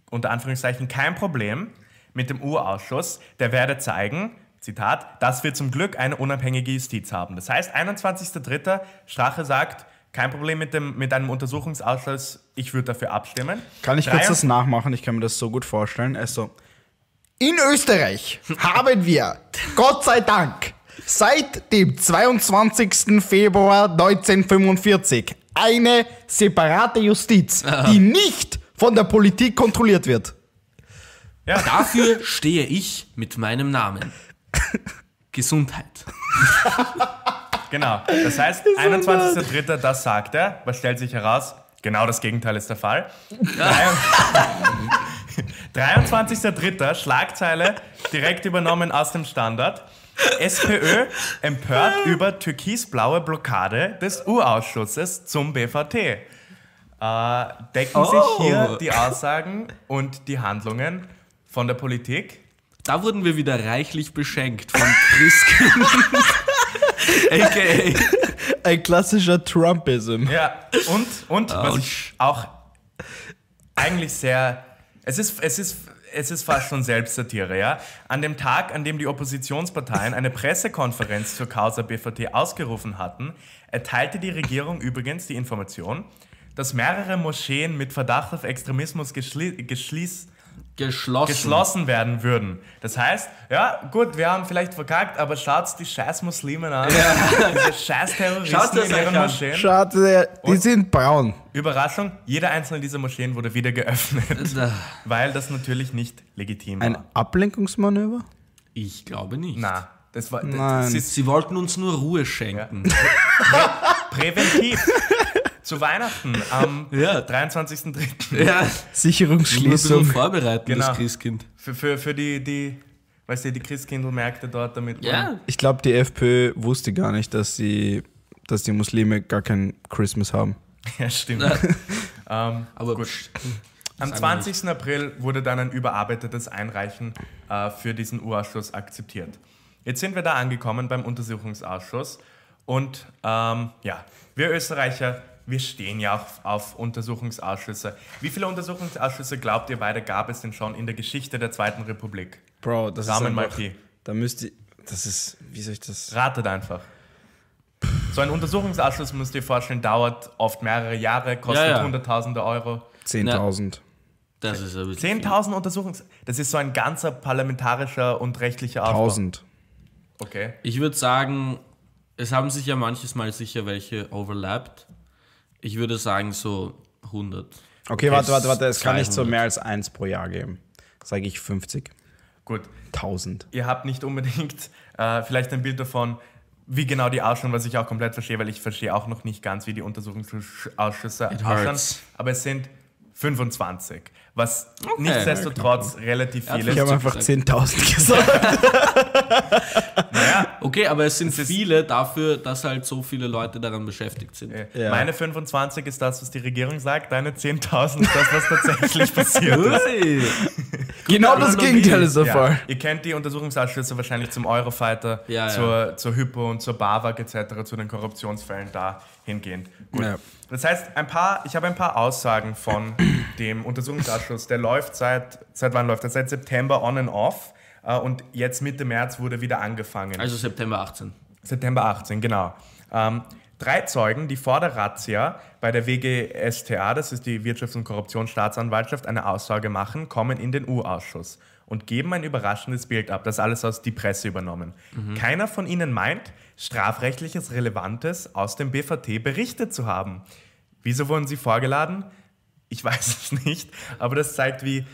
Speaker 3: unter Anführungszeichen kein Problem mit dem U-Ausschuss. Der werde zeigen, Zitat, dass wir zum Glück eine unabhängige Justiz haben. Das heißt, 21.03. Strache sagt, kein Problem mit, dem, mit einem Untersuchungsausschuss, ich würde dafür abstimmen.
Speaker 1: Kann ich kurz
Speaker 3: 23
Speaker 1: das nachmachen? Ich kann mir das so gut vorstellen. Also, in Österreich haben wir, Gott sei Dank, seit dem 22. Februar 1945 eine separate Justiz, die nicht von der Politik kontrolliert wird.
Speaker 3: Ja,
Speaker 2: Dafür stehe ich mit meinem Namen. Gesundheit.
Speaker 3: Genau. Das heißt, 21.03. das sagt er. Was stellt sich heraus? Genau das Gegenteil ist der Fall. 23.03. Schlagzeile direkt übernommen aus dem Standard. SPÖ empört über türkisblaue Blockade des U-Ausschusses zum BVT. Äh, decken
Speaker 2: Oh.
Speaker 3: sich hier die Aussagen und die Handlungen von der Politik?
Speaker 2: Da wurden wir wieder reichlich beschenkt von Christkind. AKA.
Speaker 1: Ein klassischer Trumpism.
Speaker 3: Ja, und, und was ich auch eigentlich sehr. Es ist, es ist, es ist fast schon Selbstsatire, ja. An dem Tag, an dem die Oppositionsparteien eine Pressekonferenz zur Causa BVT ausgerufen hatten, erteilte die Regierung übrigens die Information, dass mehrere Moscheen mit Verdacht auf Extremismus geschli geschließ
Speaker 2: Geschlossen.
Speaker 3: geschlossen werden würden. Das heißt, ja, gut, wir haben vielleicht verkackt, aber schaut die scheiß Muslime an. Diese scheiß
Speaker 2: Schaut
Speaker 3: Terroristen in ihren. Moscheen.
Speaker 1: Schade, die sind braun.
Speaker 3: Überraschung, jede einzelne dieser Moscheen wurde wieder geöffnet,
Speaker 2: Da-
Speaker 3: weil das natürlich nicht legitim
Speaker 1: Ein
Speaker 3: war.
Speaker 1: Ablenkungsmanöver?
Speaker 2: Ich glaube nicht.
Speaker 3: Na, das war das
Speaker 1: Nein.
Speaker 3: ist
Speaker 2: Sie wollten uns nur Ruhe schenken.
Speaker 3: präventiv. Zu Weihnachten am
Speaker 2: Ja.
Speaker 3: 23.03.
Speaker 2: Ja.
Speaker 1: Sicherungsschließung.
Speaker 2: vorbereiten,
Speaker 3: Genau.
Speaker 2: das Christkind.
Speaker 3: Für, für, für die, die, weißt du, die Christkindlmärkte dort damit.
Speaker 2: Ja.
Speaker 1: Ich glaube, die FPÖ wusste gar nicht, dass, sie, dass die Muslime gar kein Christmas haben.
Speaker 3: Ja, stimmt. ähm,
Speaker 2: Aber
Speaker 3: gut.
Speaker 2: pst,
Speaker 3: Am
Speaker 2: Sagen wir
Speaker 3: 20. April wurde dann ein überarbeitetes Einreichen äh, für diesen U-Ausschuss akzeptiert. Jetzt sind wir da angekommen beim Untersuchungsausschuss und ähm, ja, wir Österreicher, wir stehen ja auch auf Untersuchungsausschüsse. Wie viele Untersuchungsausschüsse glaubt ihr beide gab es denn schon in der Geschichte der Zweiten Republik?
Speaker 1: Bro, das
Speaker 3: Rahmen
Speaker 1: ist einfach,
Speaker 3: Marquis.
Speaker 1: Da müsst ihr, das ist, wie soll ich das?
Speaker 3: Ratet einfach. So ein Untersuchungsausschuss, müsst ihr vorstellen, dauert oft mehrere Jahre, kostet
Speaker 2: Ja, ja.
Speaker 3: Hunderttausende Euro.
Speaker 1: 10.000.
Speaker 2: Das ist ein bisschen.
Speaker 3: 10.000 Untersuchungs... Das ist so ein ganzer parlamentarischer und rechtlicher Aufbau.
Speaker 1: 1000.
Speaker 3: Okay.
Speaker 2: Ich würde sagen, es haben sich ja manches Mal sicher welche overlappt. Ich würde sagen so 100.
Speaker 1: Okay, warte, warte, warte. Es kann nicht so
Speaker 2: 200.
Speaker 1: mehr als eins pro Jahr geben. Sage ich 50.
Speaker 3: Gut,
Speaker 1: 1000.
Speaker 3: ihr habt nicht unbedingt äh, vielleicht ein Bild davon, wie genau die ausschauen, was ich auch komplett verstehe, weil ich verstehe auch noch nicht ganz, wie die Untersuchungsausschüsse ausschauen. Aber es sind 25, was
Speaker 2: Okay.
Speaker 3: nichtsdestotrotz relativ
Speaker 2: Er hat
Speaker 3: viel
Speaker 1: Ich
Speaker 3: ist.
Speaker 1: habe einfach 10.000 gesagt.
Speaker 2: Okay, aber es sind viele dafür, dass halt so viele Leute daran beschäftigt sind.
Speaker 1: Ja.
Speaker 3: Meine 25 ist das, was die Regierung sagt, deine 10.000 ist das, was tatsächlich passiert ist.
Speaker 2: Ui.
Speaker 1: genau das. Gegenteil ist der
Speaker 3: Ja,
Speaker 1: Fall.
Speaker 3: ihr kennt die Untersuchungsausschüsse wahrscheinlich zum Eurofighter,
Speaker 2: Ja, ja.
Speaker 3: zur, zur Hypo und zur BAWAG etc., zu den Korruptionsfällen dahingehend. Gut.
Speaker 1: Ja.
Speaker 3: Das heißt, ein paar, ich habe ein paar Aussagen von dem Untersuchungsausschuss. Der läuft seit, seit wann läuft er? Seit September on and off. Äh, Und jetzt Mitte März wurde wieder angefangen.
Speaker 2: Also September 18.
Speaker 3: September 18, genau. Ähm, drei Zeugen, die vor der Razzia bei der WGSTA, das ist die Wirtschafts- und Korruptionsstaatsanwaltschaft, eine Aussage machen, kommen in den U-Ausschuss und geben ein überraschendes Bild ab. Das alles aus die Presse übernommen. Keiner von ihnen meint, strafrechtliches Relevantes aus dem BVT berichtet zu haben. Wieso wurden sie vorgeladen? Ich weiß es nicht, aber das zeigt, wie,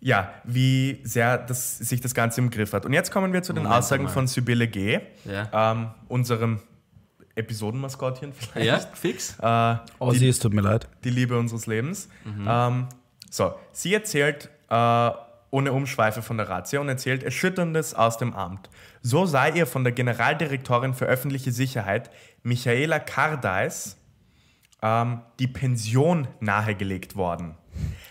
Speaker 3: ja, wie sehr das, sich das Ganze im Griff hat. Und jetzt kommen wir zu den
Speaker 2: Moment
Speaker 3: Aussagen
Speaker 2: mal.
Speaker 3: von Sibylle G.,
Speaker 2: Ja.
Speaker 3: ähm, unserem Episodenmaskottchen vielleicht.
Speaker 2: Ja, fix?
Speaker 3: Äh,
Speaker 1: Ossi, es tut mir leid.
Speaker 3: die Liebe unseres Lebens. Ähm, so, sie erzählt äh, ohne Umschweife von der Razzia und erzählt Erschütterndes aus dem Amt. So sei ihr von der Generaldirektorin für öffentliche Sicherheit, Michaela Kardais, ähm, die Pension nahegelegt worden.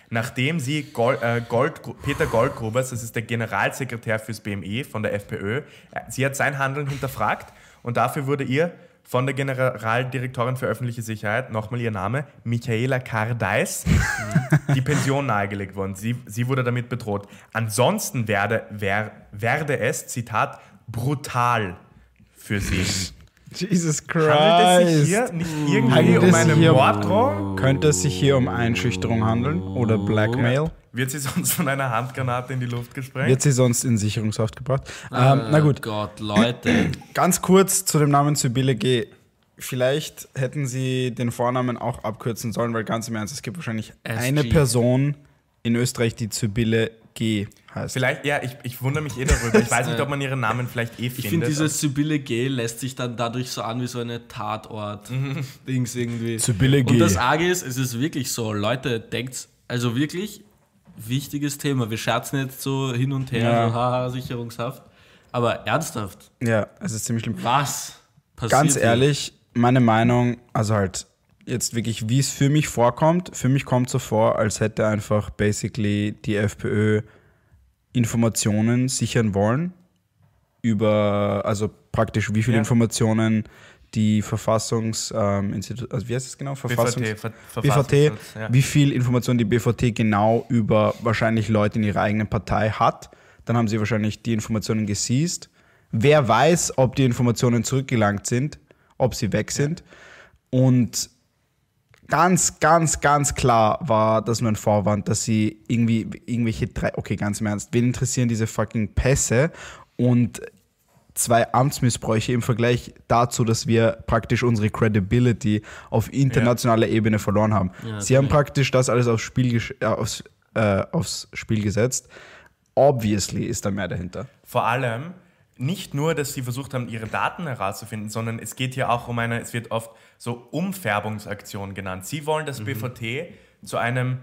Speaker 3: Nachdem sie Gol äh, Gold Peter Goldgrubers, das ist der Generalsekretär fürs BMI von der FPÖ, äh, sie hat sein Handeln hinterfragt und dafür wurde ihr von der Generaldirektorin für öffentliche Sicherheit, nochmal ihr Name, Michaela Kardais, die Pension nahegelegt worden. Sie, sie wurde damit bedroht. Ansonsten werde, wer, werde es, Zitat, brutal für sie.
Speaker 1: Jesus
Speaker 3: Handelt es sich hier
Speaker 1: Christ.
Speaker 3: nicht irgendwie
Speaker 1: Handelt
Speaker 3: um eine Morddrohung?
Speaker 1: Könnte es sich hier um Einschüchterung handeln oder Blackmail?
Speaker 3: Wird sie sonst von einer Handgranate in die Luft gesprengt?
Speaker 1: Wird sie sonst in Sicherungshaft gebracht? ähm, na gut,
Speaker 2: Oh Gott, Leute.
Speaker 1: ganz kurz zu dem Namen Sibylle G. Vielleicht hätten sie den Vornamen auch abkürzen sollen, weil ganz im Ernst, es gibt wahrscheinlich
Speaker 2: SG.
Speaker 1: eine Person in Österreich, die Sibylle G heißt.
Speaker 3: Vielleicht, ja, ich, ich wundere mich eh darüber. Ich weiß nicht, ob man ihren Namen vielleicht eh
Speaker 2: Ich finde,
Speaker 3: findet.
Speaker 2: diese Sibylle G lässt sich dann dadurch so an wie so eine Tatort-Dings irgendwie.
Speaker 1: Sibylle G.
Speaker 2: Und das Arge ist, es ist wirklich so, Leute, denkt, also wirklich wichtiges Thema. Wir scherzen jetzt so hin und her,
Speaker 1: Ja.
Speaker 2: so haha, Sicherungshaft. Aber ernsthaft,
Speaker 1: ja, es ist ziemlich schlimm.
Speaker 2: was passiert?
Speaker 1: Ganz
Speaker 2: hier?
Speaker 1: ehrlich, meine Meinung, also halt jetzt wirklich, wie es für mich vorkommt, für mich kommt so vor, als hätte einfach basically die FPÖ Informationen sichern wollen über, also praktisch wie viele
Speaker 3: Ja.
Speaker 1: Informationen die Verfassungs, ähm, also wie heißt es genau? Verfassungs
Speaker 3: BVT, Ver
Speaker 1: BVT,
Speaker 3: ja.
Speaker 1: wie viel Informationen die BVT genau über wahrscheinlich Leute in ihrer eigenen Partei hat. Dann haben sie wahrscheinlich die Informationen geseizt. Wer weiß, ob die Informationen zurückgelangt sind, ob sie weg sind. Und ganz, ganz, ganz klar war das nur ein Vorwand, dass sie irgendwie irgendwelche drei, okay, ganz im Ernst, wen interessieren diese fucking Pässe und zwei Amtsmissbräuche im Vergleich dazu, dass wir praktisch unsere Credibility auf internationaler Ebene verloren haben.
Speaker 2: Ja,
Speaker 1: sie haben
Speaker 2: natürlich.
Speaker 1: praktisch das alles aufs Spiel, äh, aufs, äh, aufs Spiel gesetzt. Obviously ist da mehr dahinter.
Speaker 3: Vor allem nicht nur, dass sie versucht haben, ihre Daten herauszufinden, sondern es geht hier auch um eine, es wird oft so Umfärbungsaktion genannt. Sie wollen das BVT zu einem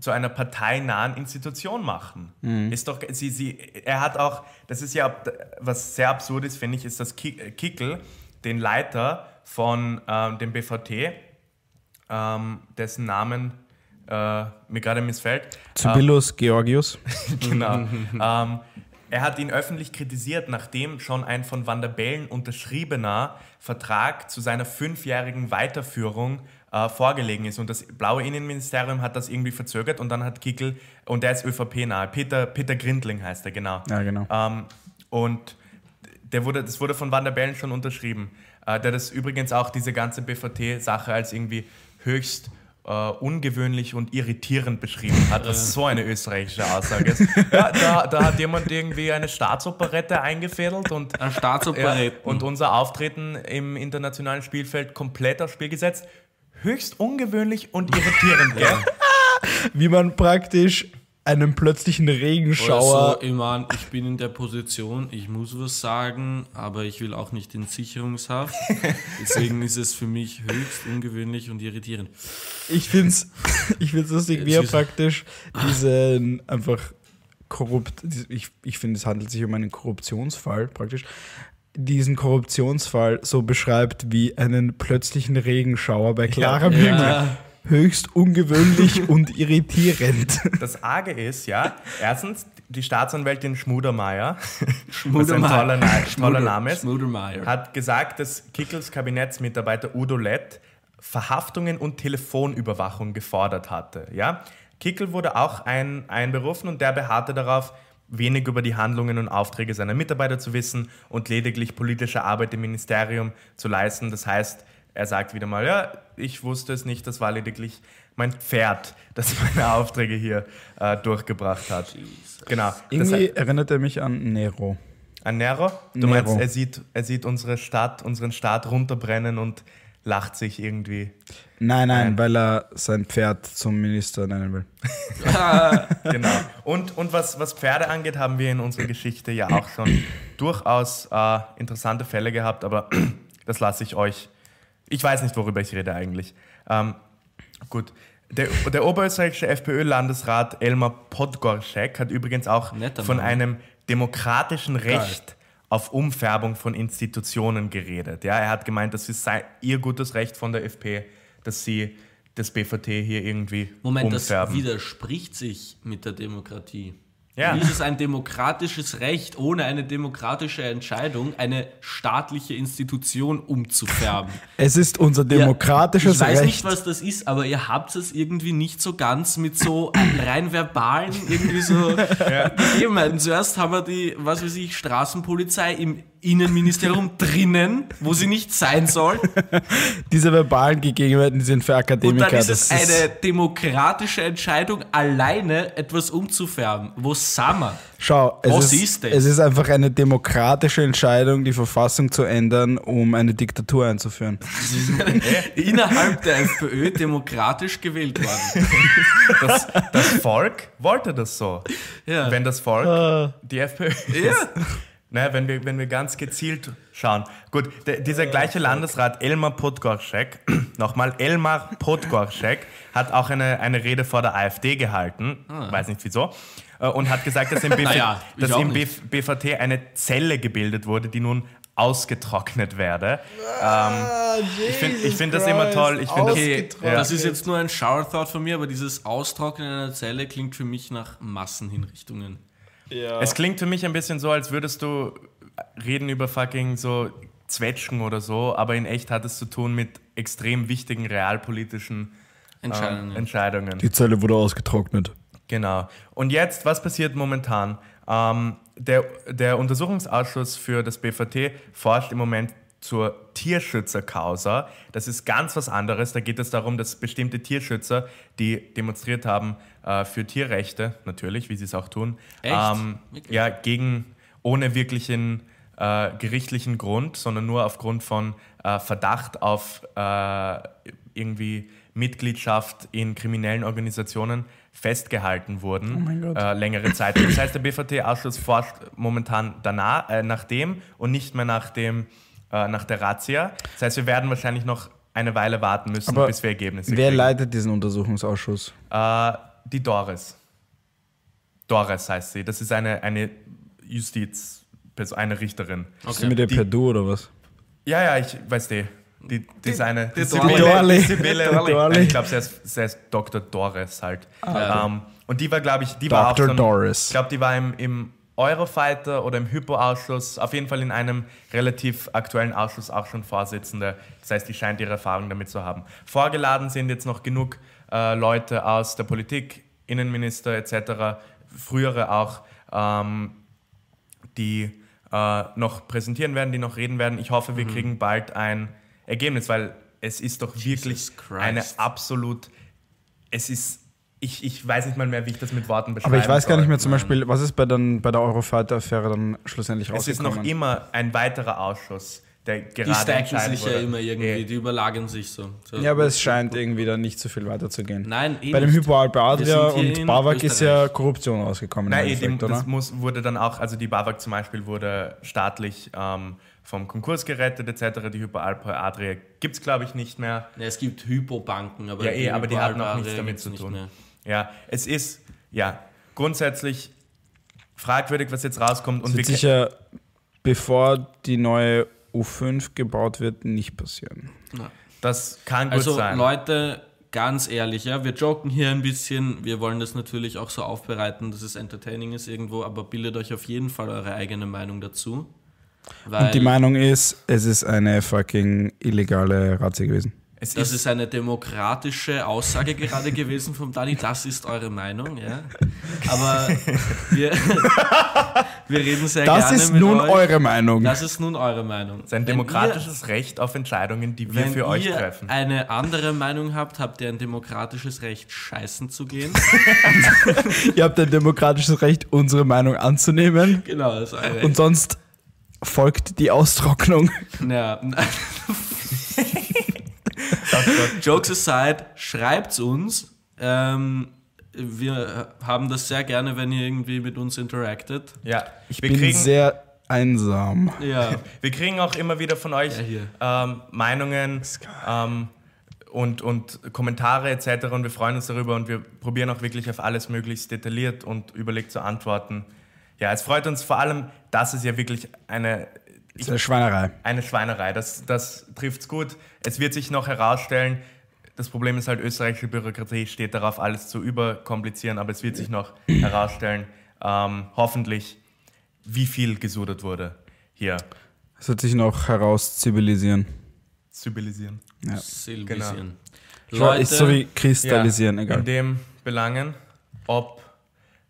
Speaker 3: zu einer parteinahen Institution machen. Ist doch, sie, sie, er hat auch, das ist ja, was sehr absurd ist, finde ich, ist, dass Ki- Kickel, den Leiter von ähm, dem BVT, ähm, dessen Namen äh, mir gerade missfällt,
Speaker 1: Zybillus Georgius.
Speaker 3: genau. ähm, er hat ihn öffentlich kritisiert, nachdem schon ein von Van der Bellen unterschriebener Vertrag zu seiner fünfjährigen Weiterführung äh, vorgelegen ist. Und das blaue Innenministerium hat das irgendwie verzögert und dann hat Kickel, und der ist ÖVP nahe, Peter, Peter Grindling heißt er, genau.
Speaker 1: Ja, genau.
Speaker 3: Ähm, und der wurde, das wurde von Van der Bellen schon unterschrieben. Äh, der das übrigens auch diese ganze BVT-Sache als irgendwie höchst äh, ungewöhnlich und irritierend beschrieben hat, was so eine österreichische Aussage ist. Ja, da, da hat jemand irgendwie eine Staatsoperette eingefädelt und,
Speaker 2: Eine
Speaker 3: ja,
Speaker 2: Staatsoperette.
Speaker 3: und unser Auftreten im internationalen Spielfeld komplett aufs Spiel gesetzt. Höchst ungewöhnlich und irritierend, gell?
Speaker 1: Wie man praktisch einen plötzlichen Regenschauer.
Speaker 2: Also, ich meine, ich bin in der Position, ich muss was sagen, aber ich will auch nicht in Sicherungshaft. Deswegen ist es für mich höchst ungewöhnlich und irritierend.
Speaker 1: Ich finde es ich find's lustig, wie er praktisch diesen einfach korrupt, ich, ich finde, es handelt sich um einen Korruptionsfall praktisch, diesen Korruptionsfall so beschreibt wie einen plötzlichen Regenschauer bei klarem Himmel.
Speaker 2: Ja.
Speaker 1: Höchst ungewöhnlich und irritierend.
Speaker 3: Das Arge ist, ja, erstens, die Staatsanwältin Schmudermeier, was ein
Speaker 2: Schmudermeier.
Speaker 3: toller, Na toller Name ist,
Speaker 2: Schmudermeier.
Speaker 3: hat gesagt, dass Kickels Kabinettsmitarbeiter Udo Lett Verhaftungen und Telefonüberwachung gefordert hatte. Ja? Kickel wurde auch ein, einberufen und der beharrte darauf, wenig über die Handlungen und Aufträge seiner Mitarbeiter zu wissen und lediglich politische Arbeit im Ministerium zu leisten. Das heißt, er sagt wieder mal, ja, ich wusste es nicht, das war lediglich mein Pferd, das meine Aufträge hier äh, durchgebracht hat. Genau. Das
Speaker 1: Irgendwie erinnert er mich an Nero.
Speaker 3: an Nero? Du
Speaker 1: Nero.
Speaker 3: meinst, er sieht, er sieht unsere Stadt, unseren Staat runterbrennen und lacht sich irgendwie.
Speaker 1: Nein, nein,
Speaker 3: Nein.
Speaker 1: weil er sein Pferd zum Minister nennen will.
Speaker 3: Genau. Und, und was, was Pferde angeht, haben wir in unserer Geschichte ja auch schon durchaus äh, interessante Fälle gehabt, aber das lasse ich euch. Ich weiß nicht, worüber ich rede eigentlich. Ähm, gut. Der, der oberösterreichische FPÖ-Landesrat Elmar Podgorschek hat übrigens auch
Speaker 2: Netter
Speaker 3: von
Speaker 2: Mann.
Speaker 3: einem demokratischen Recht auf Umfärbung von Institutionen geredet. Ja, er hat gemeint, das ist sei ihr gutes Recht von der FP, dass sie das BVT hier irgendwie
Speaker 2: Moment, das
Speaker 3: umfärben.
Speaker 2: widerspricht sich mit der Demokratie.
Speaker 3: Ja.
Speaker 2: Wie ist es ein demokratisches Recht, ohne eine demokratische Entscheidung eine staatliche Institution umzufärben?
Speaker 1: Es ist unser demokratisches
Speaker 2: ich weiß
Speaker 1: Recht.
Speaker 2: nicht, was das ist, aber ihr habt es irgendwie nicht so ganz mit so rein verbalen irgendwie so Gegebenheiten. Zuerst haben wir die, was weiß ich, Straßenpolizei im Innenministerium drinnen, wo sie nicht sein soll.
Speaker 1: Diese verbalen Gegebenheiten die sind für
Speaker 2: Und
Speaker 1: Akademiker.
Speaker 2: dann ist es
Speaker 1: das
Speaker 2: eine demokratische Entscheidung, alleine etwas umzufärben. Wo sind wir?
Speaker 1: Schau, es
Speaker 2: Was
Speaker 1: ist,
Speaker 2: ist das?
Speaker 1: es ist einfach eine demokratische Entscheidung, die Verfassung zu ändern, um eine Diktatur einzuführen.
Speaker 2: Innerhalb der FPÖ demokratisch gewählt worden.
Speaker 3: Das, das Volk wollte das so.
Speaker 2: Ja.
Speaker 3: Wenn das Volk die FPÖ ist. Naja, wenn, wir, wenn wir ganz gezielt schauen. Gut, der, dieser gleiche Landesrat Elmar Podgorschek, nochmal Elmar Podgorschek, hat auch eine, eine Rede vor der AfD gehalten, weiß nicht wieso, äh, und hat gesagt, dass im, BV,
Speaker 2: Ah. Naja,
Speaker 3: dass im
Speaker 2: nicht.
Speaker 3: BV, BVT eine Zelle gebildet wurde, die nun ausgetrocknet werde. Ähm, ich finde ich find das immer toll. Ich find das,
Speaker 2: Okay,
Speaker 3: Ja.
Speaker 2: das ist jetzt nur ein Shower Thought von mir, aber dieses Austrocknen einer Zelle klingt für mich nach Massenhinrichtungen.
Speaker 3: Es klingt für mich ein bisschen so, als würdest du reden über fucking so Zwetschgen oder so, aber in echt hat es zu tun mit extrem wichtigen realpolitischen
Speaker 2: Entscheidungen.
Speaker 3: ähm, Entscheidungen.
Speaker 1: Die Zelle wurde ausgetrocknet.
Speaker 3: Genau. Und jetzt, was passiert momentan? Ähm, der, der Untersuchungsausschuss für das BVT forscht im Moment zur Tierschützerkausa. Das ist ganz was anderes. Da geht es darum, dass bestimmte Tierschützer, die demonstriert haben äh, für Tierrechte, natürlich, wie sie es auch tun, ähm, ja, gegen ohne wirklichen äh, gerichtlichen Grund, sondern nur aufgrund von äh, Verdacht auf äh, irgendwie Mitgliedschaft in kriminellen Organisationen festgehalten wurden
Speaker 1: Oh
Speaker 3: äh, längere Zeit. Das heißt, der BVT-Ausschuss forscht momentan danach, äh, nach dem und nicht mehr nach, dem, äh, nach der Razzia. Das heißt, wir werden wahrscheinlich noch eine Weile warten müssen,
Speaker 1: Aber
Speaker 3: bis wir Ergebnisse
Speaker 1: Wer
Speaker 3: kriegen.
Speaker 1: leitet diesen Untersuchungsausschuss?
Speaker 3: Äh, die Doris. Doris heißt sie. Das ist eine, eine Justiz, eine Richterin.
Speaker 1: Ist die mit der
Speaker 3: Die-
Speaker 1: per Du oder was?
Speaker 3: Ja, ja, ich weiß die. Die, die, ist eine.
Speaker 2: die
Speaker 3: Sibylle-
Speaker 1: Dorli.
Speaker 3: Sibylle-
Speaker 1: Die Dorli.
Speaker 3: Nein, Ich glaube, sie heißt, sie heißt Dr. Doris halt. Ähm, und die war, glaube ich, die war auch
Speaker 1: Dr.
Speaker 3: schon,
Speaker 1: Doris.
Speaker 3: Ich glaube, die war im, im Eurofighter oder im Hypo-Ausschuss, auf jeden Fall in einem relativ aktuellen Ausschuss auch schon Vorsitzende. Das heißt, die scheint ihre Erfahrung damit zu haben. Vorgeladen sind jetzt noch genug äh, Leute aus der Politik, Innenminister etc., frühere auch, ähm, die äh, noch präsentieren werden, die noch reden werden. Ich hoffe,
Speaker 1: Mhm.
Speaker 3: wir kriegen bald ein Ergebnis, weil es ist doch wirklich
Speaker 2: Christ.
Speaker 3: eine absolut, es ist, ich, ich weiß nicht mal mehr, wie ich das mit Worten beschreiben
Speaker 1: Aber ich weiß gar nicht mehr zum Beispiel, was ist bei, dann, bei der Eurofighter-Affäre dann schlussendlich
Speaker 3: Es ist
Speaker 1: rausgekommen?
Speaker 3: noch immer ein weiterer Ausschuss, der gerade
Speaker 2: Die stacken
Speaker 3: entscheiden
Speaker 2: sich ja immer irgendwie, die überlagern sich so. so.
Speaker 1: Ja, aber es scheint irgendwie dann nicht so viel weiterzugehen.
Speaker 2: Nein, eh
Speaker 1: Bei dem
Speaker 2: nicht.
Speaker 1: Hypo Adria und Bavak ist ja. Korruption rausgekommen.
Speaker 3: Nein, eh, die,
Speaker 1: Endeffekt,
Speaker 3: das muss, wurde dann auch, also die BAWAG zum Beispiel wurde staatlich ähm, vom Konkurs gerettet etc. Die Hypo Alpe Adria gibt es glaube ich nicht mehr.
Speaker 2: Ja, es gibt Hypobanken, aber
Speaker 3: Ja, eh, aber die haben auch
Speaker 2: Hypo-Alpe
Speaker 3: nichts damit zu
Speaker 2: nicht
Speaker 3: tun.
Speaker 2: mehr.
Speaker 3: Ja, es ist ja grundsätzlich fragwürdig, was jetzt rauskommt. Und
Speaker 1: Das wird
Speaker 3: wir-
Speaker 1: sicher, bevor die neue U5 gebaut wird, nicht passieren.
Speaker 3: das kann gut
Speaker 2: Also
Speaker 3: sein.
Speaker 2: Leute, ganz ehrlich, ja, wir joken hier ein bisschen, wir wollen das natürlich auch so aufbereiten, dass es entertaining ist irgendwo, aber bildet euch auf jeden Fall eure eigene Meinung dazu. Weil
Speaker 1: Und die Meinung ist, es ist eine fucking illegale Razzia gewesen.
Speaker 3: Es
Speaker 2: das ist eine demokratische Aussage gerade gewesen vom Dani, das ist eure Meinung, ja. Aber wir, wir reden sehr
Speaker 1: Das
Speaker 2: gerne
Speaker 1: ist
Speaker 2: mit
Speaker 1: nun
Speaker 2: euch.
Speaker 1: eure Meinung.
Speaker 2: Das ist nun eure Meinung.
Speaker 3: es ist ein
Speaker 2: Wenn
Speaker 3: demokratisches Recht auf Entscheidungen, die
Speaker 2: Ihr,
Speaker 3: wir
Speaker 2: wenn
Speaker 3: für euch
Speaker 2: ihr
Speaker 3: treffen.
Speaker 2: eine andere Meinung habt, habt ihr ein demokratisches Recht, scheißen zu gehen.
Speaker 1: Ihr habt ein demokratisches Recht, unsere Meinung anzunehmen.
Speaker 2: genau, das ist Recht.
Speaker 1: Und sonst folgt die Austrocknung.
Speaker 2: Ja. Jokes aside, schreibt's uns. Ähm, wir haben das sehr gerne, wenn ihr irgendwie mit uns interactet.
Speaker 3: Ja,
Speaker 1: Ich
Speaker 3: wir
Speaker 1: bin
Speaker 3: kriegen,
Speaker 1: sehr einsam.
Speaker 2: Ja,
Speaker 3: wir kriegen auch immer wieder von euch
Speaker 2: Ja, hier.
Speaker 3: ähm, Meinungen ähm, und, und Kommentare etc. Und wir freuen uns darüber und wir probieren auch wirklich auf alles möglichst detailliert und überlegt zu antworten. Ja, es freut uns vor allem, dass es ja wirklich eine
Speaker 1: Ist eine Schweinerei.
Speaker 3: eine Schweinerei. Das, das trifft's gut. Es wird sich noch herausstellen. Das Problem ist halt, österreichische Bürokratie steht darauf, alles zu überkomplizieren, aber es wird sich noch herausstellen, ähm, hoffentlich, wie viel gesudert wurde hier.
Speaker 1: Es wird sich noch herauszivilisieren.
Speaker 3: Zivilisieren.
Speaker 1: Ja.
Speaker 2: Silvisieren.
Speaker 1: Leute, ist so wie kristallisieren,
Speaker 3: in
Speaker 1: egal.
Speaker 3: dem Belangen, ob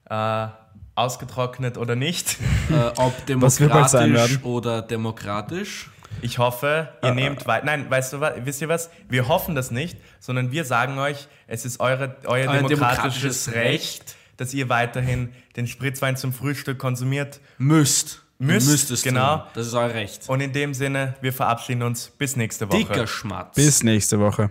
Speaker 3: äh, ausgetrocknet oder nicht.
Speaker 2: äh, ob demokratisch oder demokratisch.
Speaker 3: Ich hoffe,
Speaker 1: Ah,
Speaker 3: ihr nehmt weiter. Nein, weißt du was? Wisst ihr was? Wir hoffen das nicht, sondern wir sagen euch, es ist eure, euer
Speaker 2: Euer
Speaker 3: demokratisches,
Speaker 2: demokratisches
Speaker 3: Recht, dass ihr weiterhin den Spritzwein zum Frühstück konsumiert.
Speaker 2: Müsst.
Speaker 3: Müsst,
Speaker 2: müsst es
Speaker 3: genau.
Speaker 2: Tun. Das ist euer Recht.
Speaker 3: Und in dem Sinne, wir verabschieden uns. Bis nächste Woche.
Speaker 2: Dicker Schmatz.
Speaker 1: Bis nächste Woche.